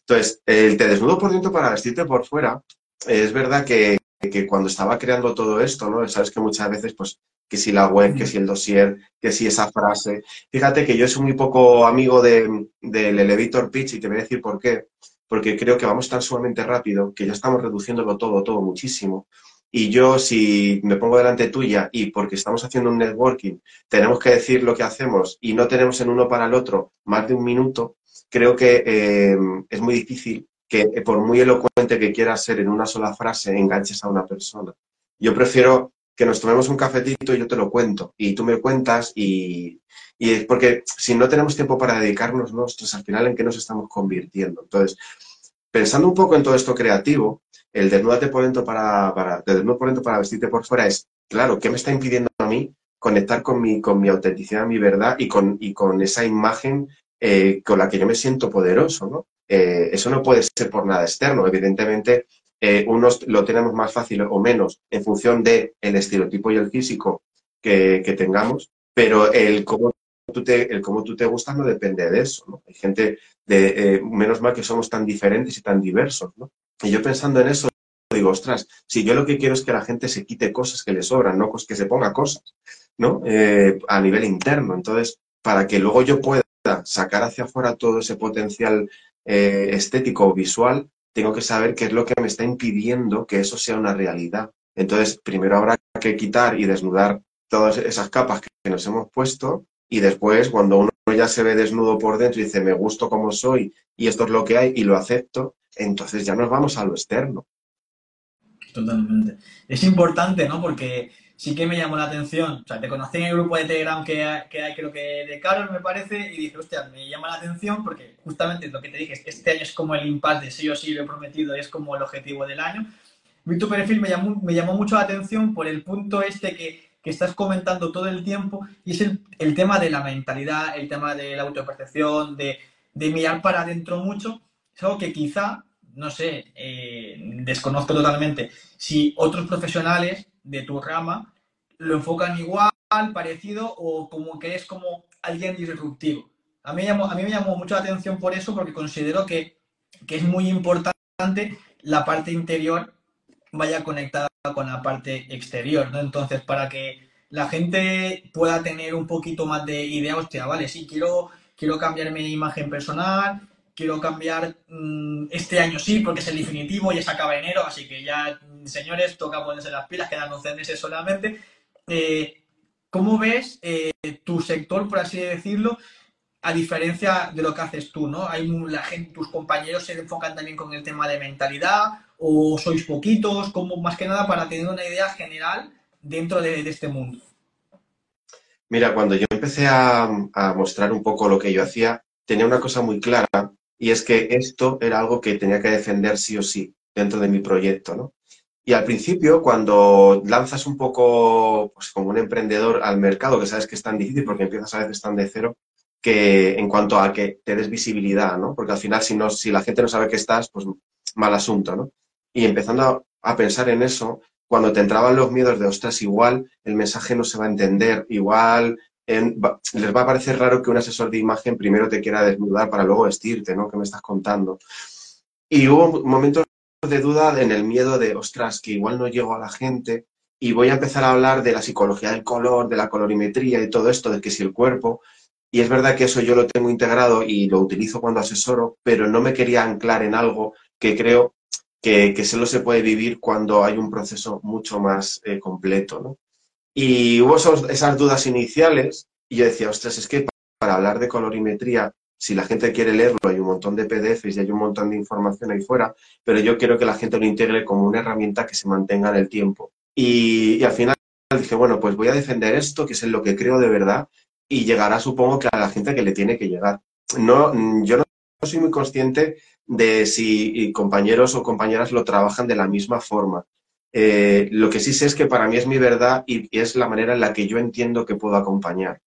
Speaker 2: Entonces, el te desnudo por dentro para vestirte por fuera, es verdad que, que cuando estaba creando todo esto, ¿no? Sabes que muchas veces, pues, que si la web, que si el dossier, que si esa frase. Fíjate que yo soy muy poco amigo del elevator pitch y te voy a decir por qué. Porque creo que vamos tan sumamente rápido que ya estamos reduciéndolo todo, todo muchísimo. Y yo, si me pongo delante tuya y porque estamos haciendo un networking, tenemos que decir lo que hacemos y no tenemos en uno para el otro más de un minuto, creo que eh, es muy difícil que por muy elocuente que quieras ser en una sola frase, enganches a una persona. Yo prefiero que nos tomemos un cafetito y yo te lo cuento y tú me cuentas y, y porque si no tenemos tiempo para dedicarnos nosotros, al final en qué nos estamos convirtiendo. Entonces, pensando un poco en todo esto creativo, el desnudarte por dentro para, para, por dentro para vestirte por fuera es claro, ¿qué me está impidiendo a mí conectar con mi, con mi autenticidad, mi verdad y con, y con esa imagen eh, con la que yo me siento poderoso, ¿no? Eh, eso no puede ser por nada externo. Evidentemente, eh, unos lo tenemos más fácil o menos en función del el estereotipo y el físico que, tengamos, pero el cómo, tú te, el cómo tú te gustas no depende de eso. Hay gente, de, menos mal que somos tan diferentes y tan diversos, ¿no? Y yo pensando en eso, digo, ostras, si yo lo que quiero es que la gente se quite cosas que le sobran, no que se ponga cosas, ¿no? Eh, a nivel interno. Entonces, para que luego yo pueda sacar hacia afuera todo ese potencial eh, estético o visual, tengo que saber qué es lo que me está impidiendo que eso sea una realidad. Entonces, primero habrá que quitar y desnudar todas esas capas que nos hemos puesto y después, cuando uno ya se ve desnudo por dentro y dice, me gusto como soy y esto es lo que hay y lo acepto, entonces ya nos vamos a lo externo.
Speaker 1: Totalmente. Es importante, ¿no? Porque sí que me llamó la atención. O sea, te conocí en el grupo de Telegram que hay, que hay creo que de Carol, me parece, y dije, hostia, me llama la atención porque justamente lo que te dije este año es como el impasse de sí o sí lo he prometido es como el objetivo del año. Vi tu perfil, me llamó, me llamó mucho la atención por el punto este que, que estás comentando todo el tiempo y es el, el, tema de la mentalidad, el tema de la autopercepción, de, de mirar para adentro mucho. Es algo que quizá, no sé, eh, desconozco totalmente, si otros profesionales de tu rama lo enfocan igual, parecido o como que es como alguien disruptivo. A mí, me llamó, mucho la atención por eso porque considero que, que es muy importante la parte interior vaya conectada con la parte exterior. Entonces, para que la gente pueda tener un poquito más de idea, hostia, vale, sí, quiero, quiero cambiar mi imagen personal, quiero cambiar mmm, este año sí, porque es el definitivo, y se acaba enero, así que ya, señores, toca ponerse las pilas, quedan 11 meses solamente. Eh, ¿Cómo ves eh, tu sector, por así decirlo, a diferencia de lo que haces tú, ¿no? Hay la gente, tus compañeros se enfocan también con el tema de mentalidad o sois poquitos, como más que nada para tener una idea general dentro de, este mundo.
Speaker 2: Mira, cuando yo empecé a, a, mostrar un poco lo que yo hacía, tenía una cosa muy clara y es que esto era algo que tenía que defender sí o sí dentro de mi proyecto, ¿no? Y al principio, cuando lanzas un poco, pues como un emprendedor al mercado, que sabes que es tan difícil porque empiezas a veces tan de cero, que en cuanto a que te des visibilidad, ¿no? Porque al final, si, no, si la gente no sabe que estás, pues mal asunto, ¿no? Y empezando a, pensar en eso, cuando te entraban los miedos de, ostras, igual el mensaje no se va a entender, igual les va a parecer raro que un asesor de imagen primero te quiera desnudar para luego vestirte, ¿no? ¿Qué me estás contando? Y hubo momentos de duda en el miedo de, ostras, que igual no llego a la gente y voy a empezar a hablar de la psicología del color, de la colorimetría y todo esto, de que si el cuerpo, y es verdad que eso yo lo tengo integrado y lo utilizo cuando asesoro, pero no me quería anclar en algo que creo que, que solo se puede vivir cuando hay un proceso mucho más eh, completo, ¿no? Y hubo esos, esas dudas iniciales y yo decía, ostras, es que para hablar de colorimetría si la gente quiere leerlo, hay un montón de PDFs y hay un montón de información ahí fuera, pero yo quiero que la gente lo integre como una herramienta que se mantenga en el tiempo. Y, al final dije, bueno, pues voy a defender esto, que es en lo que creo de verdad, y llegará, supongo, que a la gente que le tiene que llegar. No, yo no soy muy consciente de si compañeros o compañeras lo trabajan de la misma forma. Eh, lo que sí sé es que para mí es mi verdad y, y, es la manera en la que yo entiendo que puedo acompañar.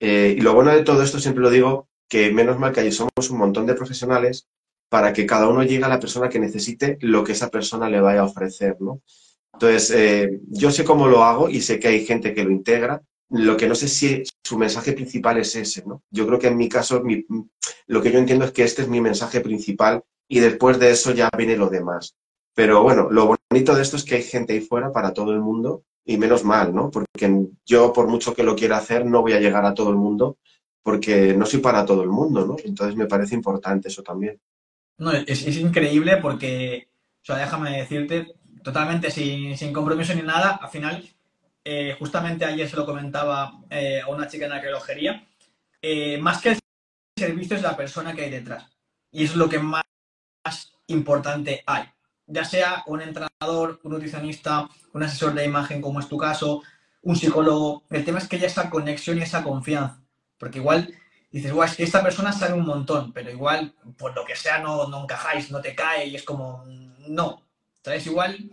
Speaker 2: Eh, y lo bueno de todo esto, siempre lo digo, que menos mal que allí somos un montón de profesionales para que cada uno llegue a la persona que necesite lo que esa persona le vaya a ofrecer, ¿no? Entonces, eh, yo sé cómo lo hago y sé que hay gente que lo integra. Lo que no sé si su mensaje principal es ese, ¿no? Yo creo que en mi caso, lo que yo entiendo es que este es mi mensaje principal y después de eso ya viene lo demás. Pero bueno, lo bonito de esto es que hay gente ahí fuera para todo el mundo y menos mal, ¿no? Porque yo, por mucho que lo quiera hacer, no voy a llegar a todo el mundo porque no soy para todo el mundo, ¿no? Entonces me parece importante eso también.
Speaker 1: No, es, increíble porque, o sea, déjame decirte, totalmente sin, compromiso ni nada, al final, eh, justamente ayer se lo comentaba eh, a una chica en la relojería, eh, más que el servicio es la persona que hay detrás. Y es lo que más, más importante hay. Ya sea un entrenador, un nutricionista, un asesor de imagen, como es tu caso, un psicólogo. El tema es que haya esa conexión y esa confianza. Porque igual dices, guau, es que esta persona sabe un montón, pero igual, por lo que sea, no, no encajáis, no te cae y es como, no. Entonces, igual,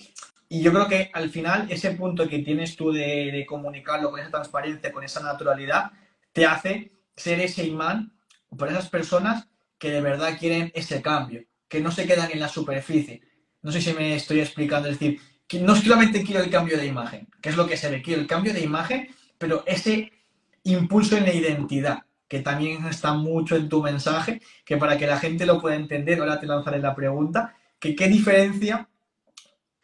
Speaker 1: Y yo creo que al final ese punto que tienes tú de, de comunicarlo con esa transparencia, con esa naturalidad, te hace ser ese imán por esas personas que de verdad quieren ese cambio, que no se quedan en la superficie. No sé si me estoy explicando, es decir, que no solamente quiero el cambio de imagen, que es lo que se ve, quiero el cambio de imagen, pero ese impulso en la identidad, que también está mucho en tu mensaje, que para que la gente lo pueda entender, ahora te lanzaré la pregunta, que qué diferencia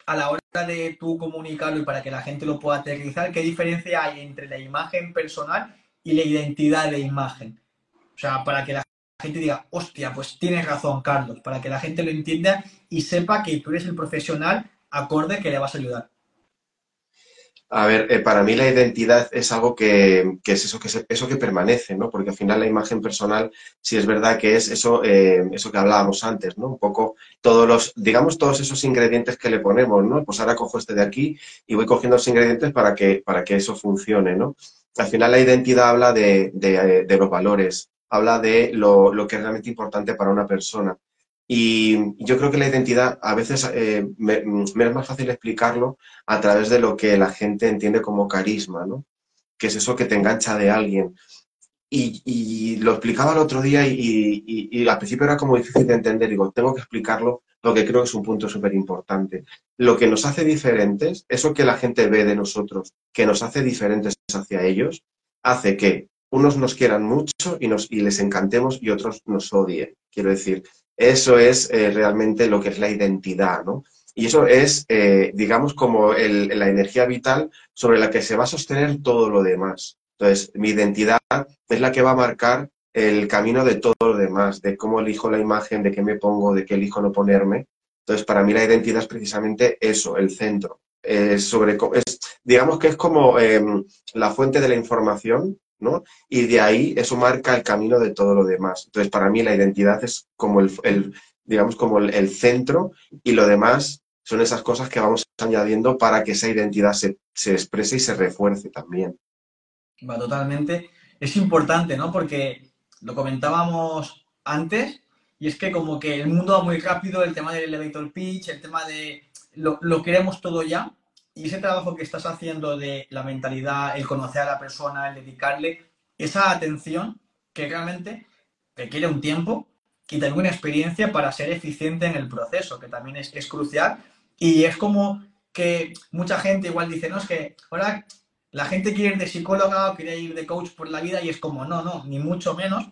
Speaker 1: a la hora de tú comunicarlo y para que la gente lo pueda aterrizar, qué diferencia hay entre la imagen personal y la identidad de imagen. O sea, para que la gente diga, hostia, pues tienes razón, Carlos, para que la gente lo entienda y sepa que tú eres el profesional acorde que le vas a ayudar.
Speaker 2: A ver, eh, para mí la identidad es algo que, es eso que, eso que permanece, ¿no? Porque al final la imagen personal, sí es verdad que es eso, eh, eso que hablábamos antes, ¿no? Un poco todos los, digamos, todos esos ingredientes que le ponemos, ¿no? Pues ahora cojo este de aquí y voy cogiendo los ingredientes para que, para que eso funcione, ¿no? Al final la identidad habla de, de, los valores, habla de lo, lo, que es realmente importante para una persona. Y yo creo que la identidad a veces eh, me, es más fácil explicarlo a través de lo que la gente entiende como carisma, ¿no? Que es eso que te engancha de alguien. Y, lo explicaba el otro día y, y, al principio era como difícil de entender. Digo, tengo que explicarlo porque creo que es un punto súper importante. Lo que nos hace diferentes, eso que la gente ve de nosotros, que nos hace diferentes hacia ellos, hace que unos nos quieran mucho y, nos, y les encantemos y otros nos odien. Quiero decir, eso es eh, realmente lo que es la identidad, ¿no? Y eso es, eh, digamos, como la energía vital sobre la que se va a sostener todo lo demás. Entonces, mi identidad es la que va a marcar el camino de todo lo demás, de cómo elijo la imagen, de qué me pongo, de qué elijo no ponerme. Entonces, para mí la identidad es precisamente eso, el centro. Sobre, es, digamos que es como em, la fuente de la información y de ahí eso marca el camino de todo lo demás. Entonces, para mí la identidad es como el, digamos, como el, centro y lo demás son esas cosas que vamos añadiendo para que esa identidad se, exprese y se refuerce también.
Speaker 1: Va, totalmente. Es importante, ¿no? Porque lo comentábamos antes y es que como que el mundo va muy rápido, el tema del elevator pitch, el tema de lo, lo queremos todo ya y ese trabajo que estás haciendo de la mentalidad, el conocer a la persona, el dedicarle esa atención que realmente requiere un tiempo y también una experiencia para ser eficiente en el proceso, que también es, es crucial. Y es como que mucha gente igual dice, no, es que ahora la gente quiere ir de psicóloga o quiere ir de coach por la vida y es como, no, no, ni mucho menos,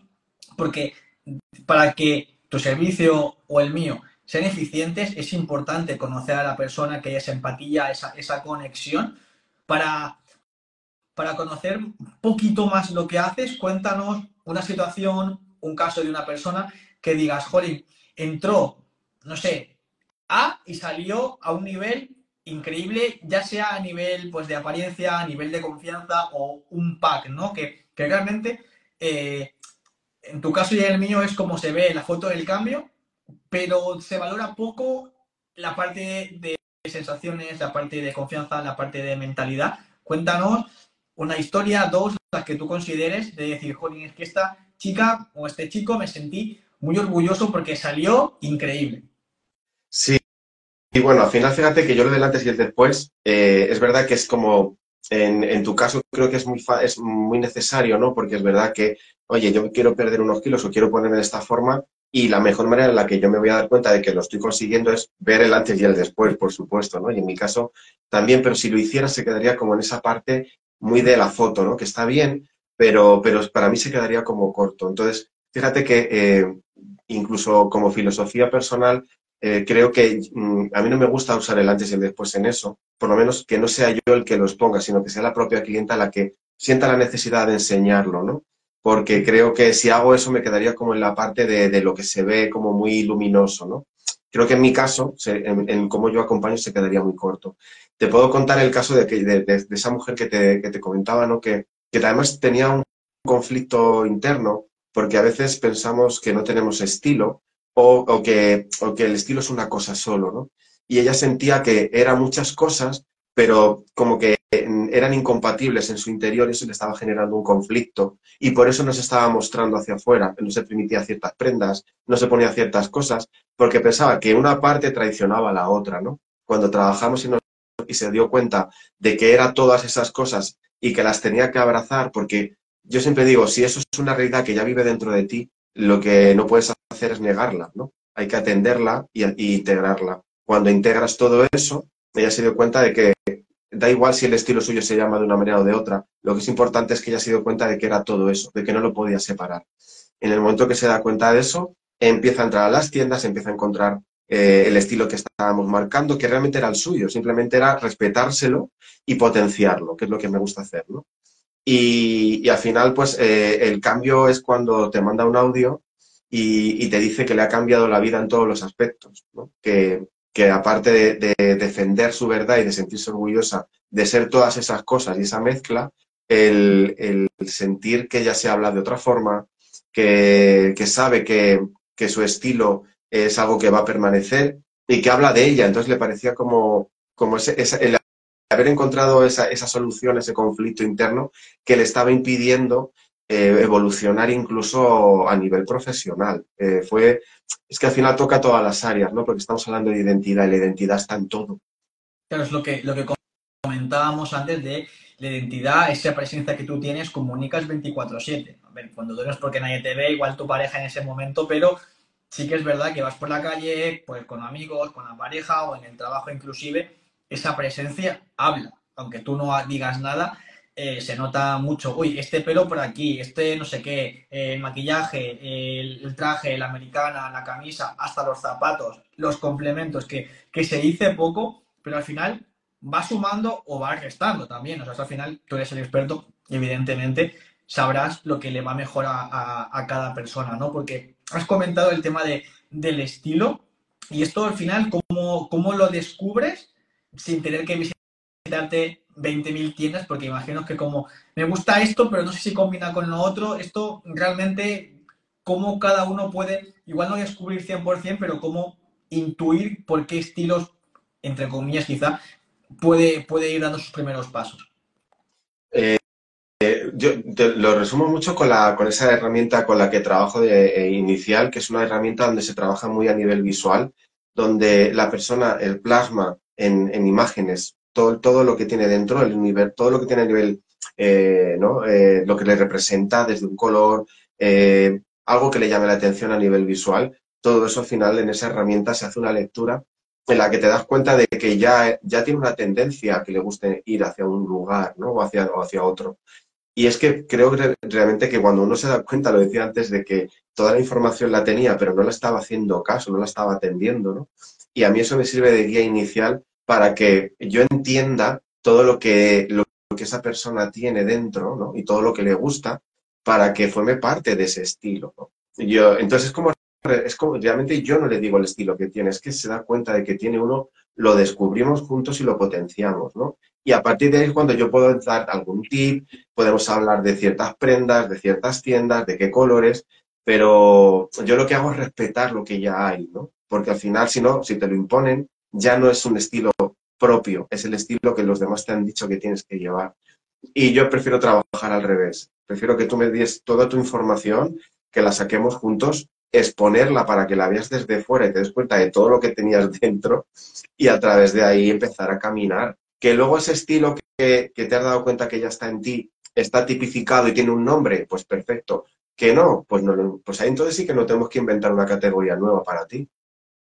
Speaker 1: porque para que tu servicio o el mío sean eficientes, es importante conocer a la persona, que esa empatía, esa, esa conexión, para, para conocer un poquito más lo que haces. Cuéntanos una situación, un caso de una persona que digas, jolín, entró, no sé, A y salió a un nivel increíble, ya sea a nivel pues, de apariencia, a nivel de confianza o un pack, ¿no? Que, realmente, eh, en tu caso y en el mío, es como se ve la foto del cambio pero se valora poco la parte de sensaciones, la parte de confianza, la parte de mentalidad. Cuéntanos una historia, dos, las que tú consideres, de decir, joder, es que esta chica o este chico me sentí muy orgulloso porque salió increíble.
Speaker 2: Sí, y bueno, al final fíjate que yo lo del antes y el después, eh, es verdad que es como, en, en, tu caso creo que es muy, es muy necesario, ¿no? Porque es verdad que, oye, yo quiero perder unos kilos o quiero ponerme de esta forma, y la mejor manera en la que yo me voy a dar cuenta de que lo estoy consiguiendo es ver el antes y el después, por supuesto, ¿no? Y en mi caso también, pero si lo hiciera se quedaría como en esa parte muy de la foto, ¿no? Que está bien, pero, pero para mí se quedaría como corto. Entonces, fíjate que eh, incluso como filosofía personal, eh, creo que mm, a mí no me gusta usar el antes y el después en eso, por lo menos que no sea yo el que lo exponga, sino que sea la propia clienta la que sienta la necesidad de enseñarlo, ¿no? Porque creo que si hago eso me quedaría como en la parte de, lo que se ve como muy luminoso, ¿no? Creo que en mi caso, en, cómo yo acompaño, se quedaría muy corto. Te puedo contar el caso de, que, de, esa mujer que te, que te comentaba, ¿no? Que, que además tenía un conflicto interno, porque a veces pensamos que no tenemos estilo o, o, que, o que el estilo es una cosa solo, ¿no? Y ella sentía que eran muchas cosas, pero como que eran incompatibles en su interior y eso le estaba generando un conflicto y por eso no se estaba mostrando hacia afuera, no se permitía ciertas prendas, no se ponía ciertas cosas, porque pensaba que una parte traicionaba a la otra, ¿no? Cuando trabajamos y nos y se dio cuenta de que era todas esas cosas y que las tenía que abrazar, porque yo siempre digo, si eso es una realidad que ya vive dentro de ti, lo que no puedes hacer es negarla, ¿no? Hay que atenderla y, y integrarla. Cuando integras todo eso, ella se dio cuenta de que da igual si el estilo suyo se llama de una manera o de otra, lo que es importante es que ella se dio cuenta de que era todo eso, de que no lo podía separar. En el momento que se da cuenta de eso, empieza a entrar a las tiendas, empieza a encontrar eh, el estilo que estábamos marcando, que realmente era el suyo, simplemente era respetárselo y potenciarlo, que es lo que me gusta hacer, ¿no? Y, al final, pues eh, el cambio es cuando te manda un audio y, te dice que le ha cambiado la vida en todos los aspectos, ¿no? que, que aparte de, defender su verdad y de sentirse orgullosa de ser todas esas cosas y esa mezcla, el, sentir que ella se habla de otra forma, que, sabe que, su estilo es algo que va a permanecer y que habla de ella. Entonces le parecía como, como ese, el haber encontrado esa, esa solución, ese conflicto interno que le estaba impidiendo eh, evolucionar incluso a nivel profesional. Eh, fue, es que al final toca todas las áreas, ¿no? Porque estamos hablando de identidad y la identidad está en todo.
Speaker 1: Claro, es lo que, lo que comentábamos antes de la identidad, esa presencia que tú tienes, comunicas 24/7. Cuando duermes porque nadie te ve, igual tu pareja en ese momento, pero sí que es verdad que vas por la calle, pues con amigos, con la pareja o en el trabajo inclusive, esa presencia habla, aunque tú no digas nada, eh, se nota mucho, uy, este pelo por aquí, este no sé qué, el maquillaje, el, traje, la americana, la camisa, hasta los zapatos, los complementos, que, se dice poco, pero al final va sumando o va restando también. O sea, al final tú eres el experto evidentemente sabrás lo que le va mejor a, cada persona, ¿no? Porque has comentado el tema de, del estilo y esto al final, ¿cómo, ¿cómo lo descubres sin tener que visitarte 20.000 tiendas, porque imagino que como me gusta esto, pero no sé si combina con lo otro, esto realmente, cómo cada uno puede, igual no descubrir 100%, pero cómo intuir por qué estilos, entre comillas quizá, puede, puede ir dando sus primeros pasos.
Speaker 2: Eh, yo lo resumo mucho con, la, con esa herramienta con la que trabajo de, eh, inicial, que es una herramienta donde se trabaja muy a nivel visual, donde la persona, el plasma en imágenes todo, todo lo que tiene dentro, el universo, todo lo que tiene a nivel, eh, ¿no? Eh, lo que le representa desde un color, eh, algo que le llame la atención a nivel visual, todo eso al final en esa herramienta se hace una lectura en la que te das cuenta de que ya, ya tiene una tendencia que le guste ir hacia un lugar ¿no? o, hacia, o hacia otro. Y es que creo que realmente que cuando uno se da cuenta, lo decía antes, de que toda la información la tenía, pero no la estaba haciendo caso, no la estaba atendiendo, ¿no? Y a mí eso me sirve de guía inicial para que yo entienda todo lo que, lo que esa persona tiene dentro ¿no? y todo lo que le gusta para que forme parte de ese estilo. Yo, entonces es como, es como, realmente yo no le digo el estilo que tiene, es que se da cuenta de que tiene uno, lo descubrimos juntos y lo potenciamos, ¿no? Y a partir de ahí cuando yo puedo dar algún tip, podemos hablar de ciertas prendas, de ciertas tiendas, de qué colores, pero yo lo que hago es respetar lo que ya hay, ¿no? Porque al final, si no, si te lo imponen, ya no es un estilo propio, es el estilo que los demás te han dicho que tienes que llevar. Y yo prefiero trabajar al revés. Prefiero que tú me des toda tu información, que la saquemos juntos, exponerla para que la veas desde fuera y te des cuenta de todo lo que tenías dentro y a través de ahí empezar a caminar. Que luego ese estilo que, te has dado cuenta que ya está en ti, está tipificado y tiene un nombre, pues perfecto. Que no, pues no, pues ahí entonces sí que no tenemos que inventar una categoría nueva para ti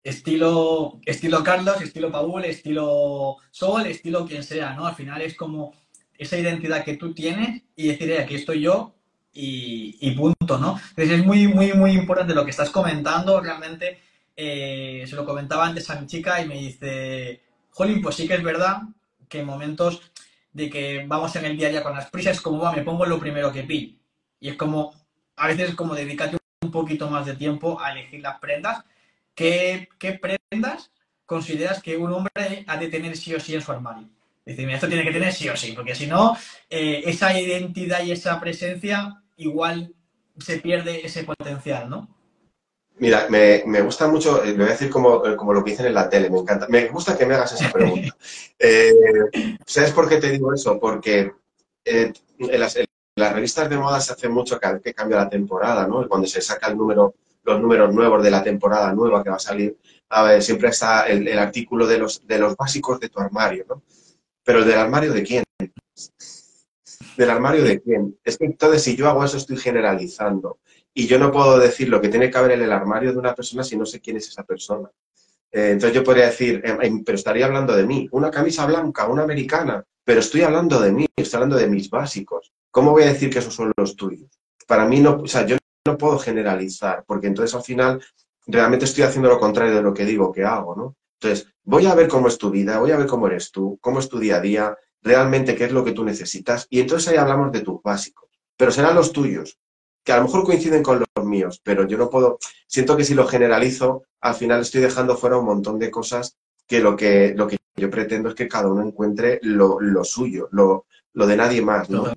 Speaker 1: estilo, estilo Carlos, estilo Paul, estilo Sol, estilo quien sea, ¿no? Al final es como esa identidad que tú tienes y decir, aquí estoy yo y, punto, ¿no? Entonces es muy, muy, muy importante lo que estás comentando, realmente eh, se lo comentaba antes a mi chica y me dice, Jolín, pues sí que es verdad que en momentos de que vamos en el día a día con las prisas, como va, me pongo lo primero que vi. Y es como, a veces es como dedicarte un poquito más de tiempo a elegir las prendas ¿qué, prendas consideras que un hombre ha de tener sí o sí en su armario? Decirme, esto tiene que tener sí o sí, porque si no, eh, esa identidad y esa presencia igual se pierde ese potencial, ¿no?
Speaker 2: Mira, me, gusta mucho, eh, lo voy a decir como, eh, como, lo que dicen en la tele, me encanta. Me gusta que me hagas esa pregunta. ¿Sabes por qué te digo eso? Porque en, las, revistas de moda se hace mucho vez que cambia la temporada, ¿no? Cuando se saca el número los números nuevos de la temporada nueva que va a salir, siempre está el, artículo de los, de los básicos de tu armario, ¿no? Pero el del armario de quién? ¿Del armario de quién? Es que entonces si yo hago eso estoy generalizando. Y yo no puedo decir lo que tiene que haber en el armario de una persona si no sé quién es esa persona. Eh, entonces yo podría decir, em, em, pero estaría hablando de mí. Una camisa blanca, una americana, pero estoy hablando de mí, estoy hablando de mis básicos. ¿Cómo voy a decir que esos son los tuyos? Para mí no, o sea, yo no puedo generalizar, porque entonces al final realmente estoy haciendo lo contrario de lo que digo que hago, ¿no? Entonces, voy a ver cómo es tu vida, voy a ver cómo eres tú, cómo es tu día a día, realmente qué es lo que tú necesitas, y entonces ahí hablamos de tus básicos, pero serán los tuyos, que a lo mejor coinciden con los míos, pero yo no puedo, siento que si lo generalizo, al final estoy dejando fuera un montón de cosas que lo que, lo que yo pretendo es que cada uno encuentre lo, suyo, lo, lo, de nadie más, ¿no?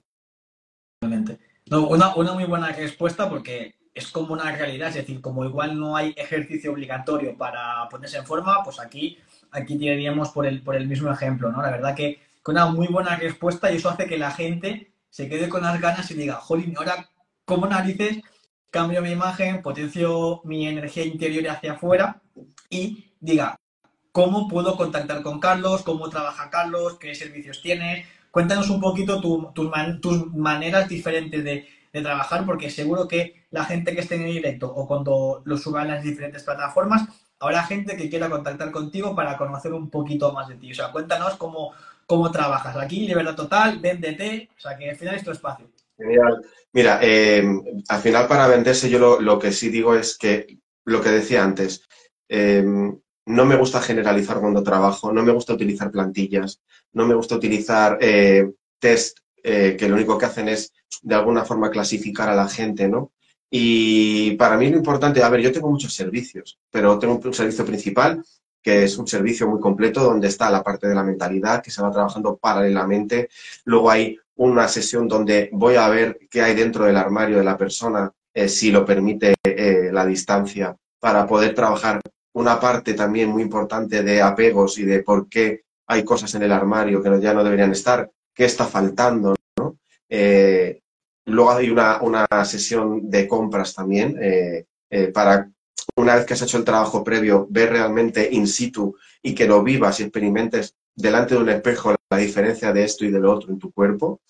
Speaker 1: No, una, muy buena respuesta porque es como una realidad, es decir, como igual no hay ejercicio obligatorio para ponerse en forma, pues aquí, aquí tiraríamos por el, por el mismo ejemplo, ¿no? La verdad que con una muy buena respuesta y eso hace que la gente se quede con las ganas y diga, jolín, ahora, ¿cómo narices cambio mi imagen, potencio mi energía interior hacia afuera y diga, ¿cómo puedo contactar con Carlos? ¿Cómo trabaja Carlos? ¿Qué servicios tiene? Cuéntanos un poquito tus maneras diferentes de trabajar, porque seguro que la gente que esté en directo o cuando lo suba en las diferentes plataformas, habrá gente que quiera contactar contigo para conocer un poquito más de ti. O sea, cuéntanos cómo, cómo trabajas. Aquí, libertad total, véndete, o sea, que al final es tu espacio.
Speaker 2: Genial. Mira, eh, al final para venderse yo lo, que sí digo es que lo que decía antes, eh, no me gusta generalizar cuando trabajo, no me gusta utilizar plantillas, no me gusta utilizar eh, test eh, que lo único que hacen es de alguna forma clasificar a la gente, ¿no? Y para mí lo importante, a ver, yo tengo muchos servicios, pero tengo un servicio principal que es un servicio muy completo donde está la parte de la mentalidad que se va trabajando paralelamente. Luego hay una sesión donde voy a ver qué hay dentro del armario de la persona, eh, si lo permite eh, la distancia, para poder trabajar una parte también muy importante de apegos y de por qué hay cosas en el armario que ya no deberían estar, qué está faltando, ¿no? Eh, luego hay una, sesión de compras también eh, eh, para, una vez que has hecho el trabajo previo, ver realmente in situ y que lo vivas y experimentes delante de un espejo la diferencia de esto y de lo otro en tu cuerpo.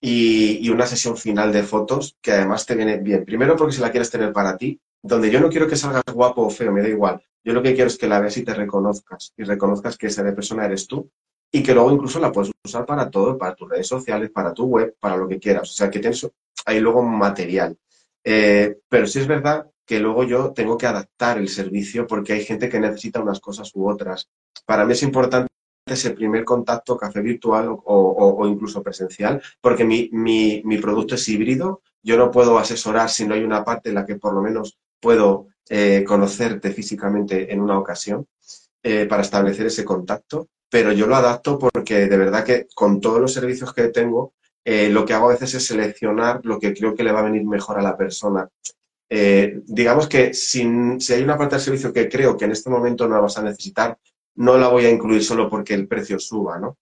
Speaker 2: Y, una sesión final de fotos que además te viene bien. Primero porque si la quieres tener para ti, donde yo no quiero que salgas guapo o feo, me da igual. Yo lo que quiero es que la veas y te reconozcas y reconozcas que esa persona eres tú y que luego incluso la puedes usar para todo, para tus redes sociales, para tu web, para lo que quieras. O sea, que tienes ahí luego material. Eh, pero sí es verdad que luego yo tengo que adaptar el servicio porque hay gente que necesita unas cosas u otras. Para mí es importante ese primer contacto, café virtual o, incluso presencial, porque mi, mi, producto es híbrido. Yo no puedo asesorar si no hay una parte en la que por lo menos puedo eh, conocerte físicamente en una ocasión eh, para establecer ese contacto pero yo lo adapto porque de verdad que con todos los servicios que tengo, eh, lo que hago a veces es seleccionar lo que creo que le va a venir mejor a la persona. Digamos que si, hay una parte del servicio que creo que en este momento no la vas a necesitar, no la voy a incluir solo porque el precio suba, ¿no?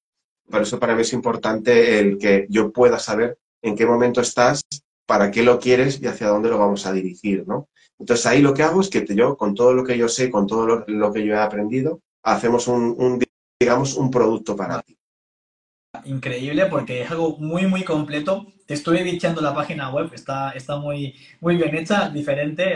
Speaker 2: Por eso para mí es importante el que yo pueda saber en qué momento estás, para qué lo quieres y hacia dónde lo vamos a dirigir, ¿no? Entonces ahí lo que hago es que yo, con todo lo que yo sé, con todo lo, que yo he aprendido, hacemos un, digamos, un producto para ti.
Speaker 1: Increíble porque es algo muy, muy completo. Estoy bicheando la página web, está, está muy, muy bien hecha, diferente.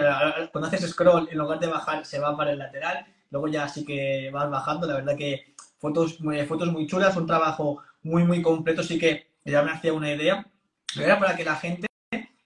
Speaker 1: Cuando haces scroll, en lugar de bajar, se va para el lateral. Luego ya sí que vas bajando. La verdad que fotos muy, fotos muy chulas, un trabajo muy, muy completo. Sí que ya me hacía una idea. Era para que la gente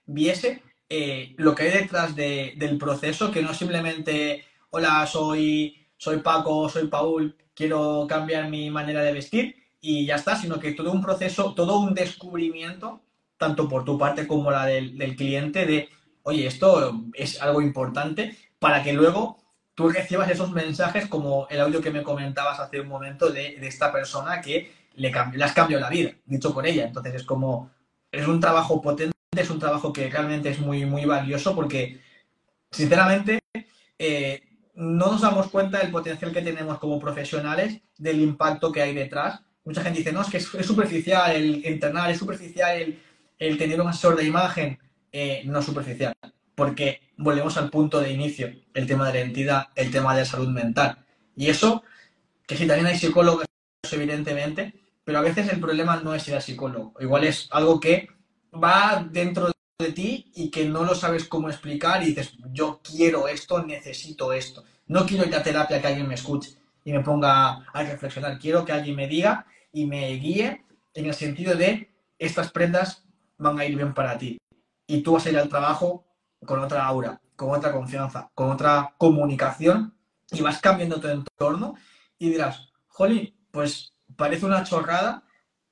Speaker 1: viese eh, lo que hay detrás del proceso, que no simplemente, hola, soy, soy Paco, soy Paul, quiero cambiar mi manera de vestir y ya está, sino que todo un proceso, todo un descubrimiento, tanto por tu parte como la del, cliente, de, oye, esto es algo importante, para que luego tú recibas esos mensajes como el audio que me comentabas hace un momento de, esta persona que le, le, has cambiado la vida, dicho por ella. Entonces es como, es un trabajo potente, es un trabajo que realmente es muy, muy valioso porque, sinceramente, eh, no nos damos cuenta del potencial que tenemos como profesionales, del impacto que hay detrás. Mucha gente dice, no, es que es, superficial el entrenar, es superficial el, tener un asesor de imagen. Eh, no superficial, porque volvemos al punto de inicio, el tema de la identidad, el tema de salud mental. Y eso, que si también hay psicólogos, evidentemente, pero a veces el problema no es ir al psicólogo. Igual es algo que va dentro de ti y que no lo sabes cómo explicar y dices, yo quiero esto, necesito esto. No quiero ir a terapia que alguien me escuche y me ponga a reflexionar. Quiero que alguien me diga y me guíe en el sentido de estas prendas van a ir bien para ti. Y tú vas a ir al trabajo con otra aura, con otra confianza, con otra comunicación y vas cambiando tu entorno y dirás, jolly, pues parece una chorrada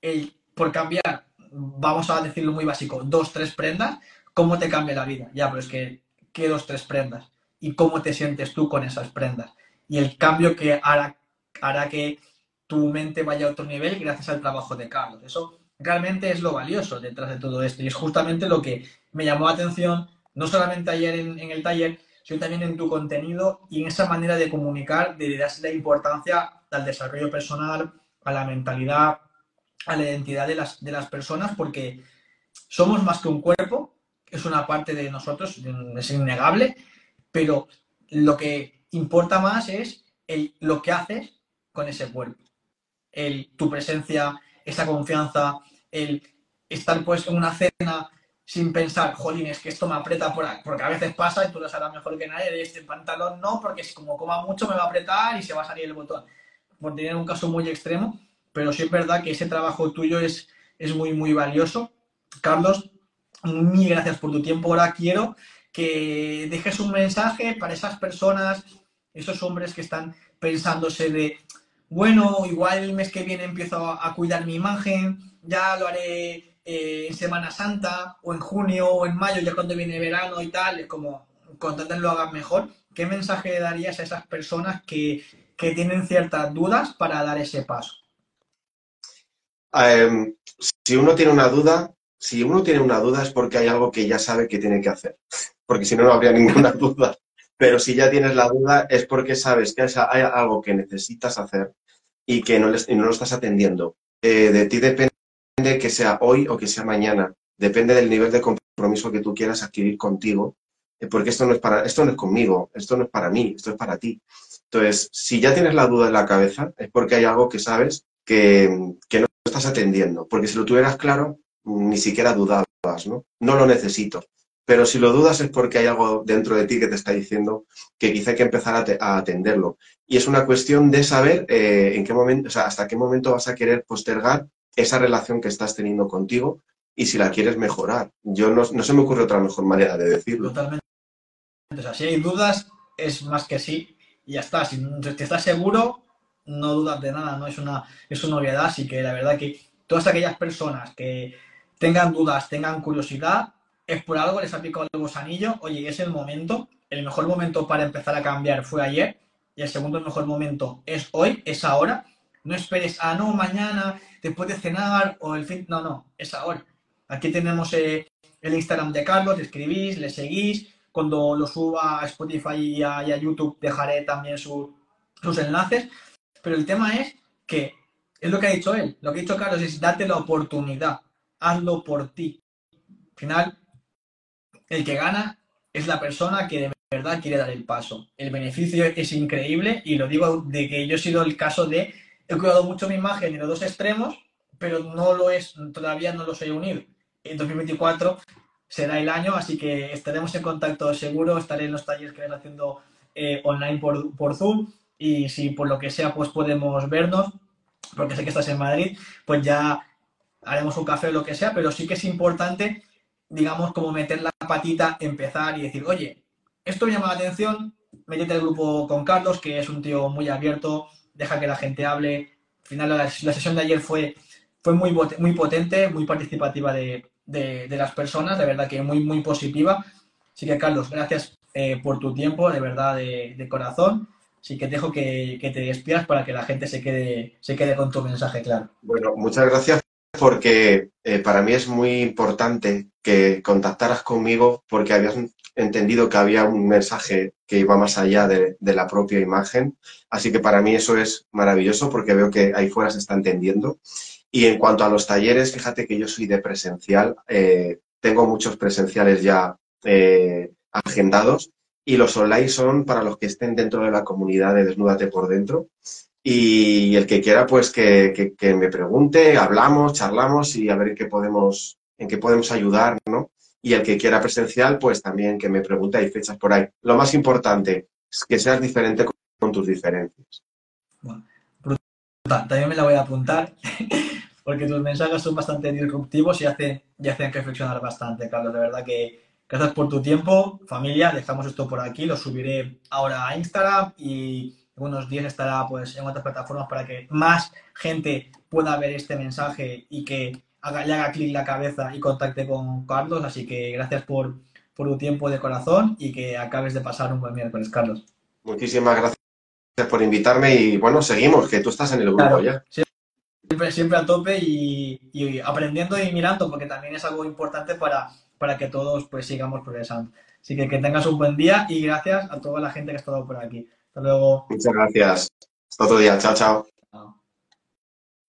Speaker 1: el por cambiar, vamos a decirlo muy básico, dos, tres prendas, ¿cómo te cambia la vida? Ya, pero es que, ¿qué dos, tres prendas? ¿Y cómo te sientes tú con esas prendas? Y el cambio que hará, hará que tu mente vaya a otro nivel gracias al trabajo de Carlos. Eso realmente es lo valioso detrás de todo esto. Y es justamente lo que me llamó la atención, no solamente ayer en, el taller, sino también en tu contenido y en esa manera de comunicar, de dar la importancia al desarrollo personal, a la mentalidad, a la identidad de las, de las personas, porque somos más que un cuerpo, es una parte de nosotros, es innegable, pero lo que importa más es el, lo que haces con ese cuerpo. El, tu presencia, esa confianza, el estar pues en una cena sin pensar, jolín, es que esto me aprieta por porque a veces pasa y tú lo sabrás mejor que nadie, este pantalón no, porque como coma mucho me va a apretar y se va a salir el botón. Por tener un caso muy extremo, pero sí es verdad que ese trabajo tuyo es, es muy, muy valioso. Carlos, mil gracias por tu tiempo. Ahora quiero que dejes un mensaje para esas personas, esos hombres que están pensándose de, bueno, igual el mes que viene empiezo a cuidar mi imagen, ya lo haré eh, en Semana Santa o en junio o en mayo, ya cuando viene verano y tal, es como cuando lo hagan mejor. ¿Qué mensaje darías a esas personas que, que tienen ciertas dudas para dar ese paso?
Speaker 2: Em, si uno tiene una duda, si uno tiene una duda es porque hay algo que ya sabe que tiene que hacer, porque si no, no habría ninguna duda. Pero si ya tienes la duda es porque sabes que hay algo que necesitas hacer y que no, no lo estás atendiendo. Eh, de ti depende que sea hoy o que sea mañana. Depende del nivel de compromiso que tú quieras adquirir contigo, eh, porque esto no es para, esto no es conmigo, esto no es para mí, esto es para ti. Entonces, si ya tienes la duda en la cabeza, es porque hay algo que sabes que, no estás atendiendo. Porque si lo tuvieras claro, ni siquiera dudabas, ¿no? No lo necesito. Pero si lo dudas es porque hay algo dentro de ti que te está diciendo que quizá hay que empezar a, atenderlo. Y es una cuestión de saber eh, en qué momento, o sea, hasta qué momento vas a querer postergar esa relación que estás teniendo contigo y si la quieres mejorar. Yo no, no se me ocurre otra mejor manera de decirlo.
Speaker 1: Totalmente. Si hay dudas, es más que sí y ya está. Si estás seguro, no dudas de nada, no es una, es una obviedad. Así que la verdad que todas aquellas personas que tengan dudas, tengan curiosidad, es por algo, les ha picado el gusanillo, oye, es el momento, el mejor momento para empezar a cambiar fue ayer y el segundo mejor momento es hoy, es ahora. No esperes a no, mañana, después de cenar o el fin. No, no, es ahora. Aquí tenemos eh, el Instagram de Carlos, escribís, le seguís. Cuando lo suba a Spotify y a, YouTube dejaré también sus enlaces. Pero el tema es que es lo que ha dicho él. Lo que ha dicho Carlos es date la oportunidad. Hazlo por ti. Al final, el que gana es la persona que de verdad quiere dar el paso. El beneficio es increíble y lo digo de que yo he sido el caso de he cuidado mucho mi imagen en los dos extremos, pero no lo es, todavía no los he unido. En 2024 será el año, así que estaremos en contacto seguro, estaré en los talleres que vais haciendo eh, online por, por Zoom y si por lo que sea pues podemos vernos, porque sé que estás en Madrid, pues ya haremos un café o lo que sea, pero sí que es importante, digamos, como meter la patita, empezar y decir, oye, esto me llama la atención, métete al grupo con Carlos, que es un tío muy abierto, deja que la gente hable. Al final, la, sesión de ayer fue, fue muy, muy potente, muy participativa de, las personas, de verdad que muy, muy positiva. Así que, Carlos, gracias eh, por tu tiempo, de verdad, de, corazón. Así que dejo que, te despidas para que la gente se quede, se quede con tu mensaje claro.
Speaker 2: Bueno, muchas gracias porque eh, para mí es muy importante que contactaras conmigo porque habías entendido que había un mensaje que iba más allá de, la propia imagen. Así que para mí eso es maravilloso porque veo que ahí fuera se está entendiendo. Y en cuanto a los talleres, fíjate que yo soy de presencial. Eh, tengo muchos presenciales ya eh, agendados y los online son para los que estén dentro de la comunidad de Desnúdate por dentro. Y el que quiera, pues que, que, me pregunte, hablamos, charlamos y a ver en qué podemos, en qué podemos ayudar, ¿no? Y el que quiera presencial, pues también que me pregunte, hay fechas por ahí. Lo más importante es que seas diferente con, tus diferencias.
Speaker 1: Bueno, también me la voy a apuntar, porque tus mensajes son bastante disruptivos y hacen, y hacen reflexionar bastante, Carlos. De verdad que gracias por tu tiempo. Familia, dejamos esto por aquí, lo subiré ahora a Instagram y unos días estará pues en otras plataformas para que más gente pueda ver este mensaje y que haga, le haga clic la cabeza y contacte con Carlos. Así que gracias por, por tu tiempo de corazón y que acabes de pasar un buen miércoles, Carlos.
Speaker 2: Muchísimas gracias por invitarme y bueno, seguimos, que tú estás en el grupo ya.
Speaker 1: Siempre, siempre a tope y, aprendiendo y mirando, porque también es algo importante para, para que todos pues sigamos progresando. Así que que tengas un buen día y gracias a toda la gente que ha estado por aquí. Hasta luego.
Speaker 2: Muchas gracias. Hasta otro día. Chao, chao.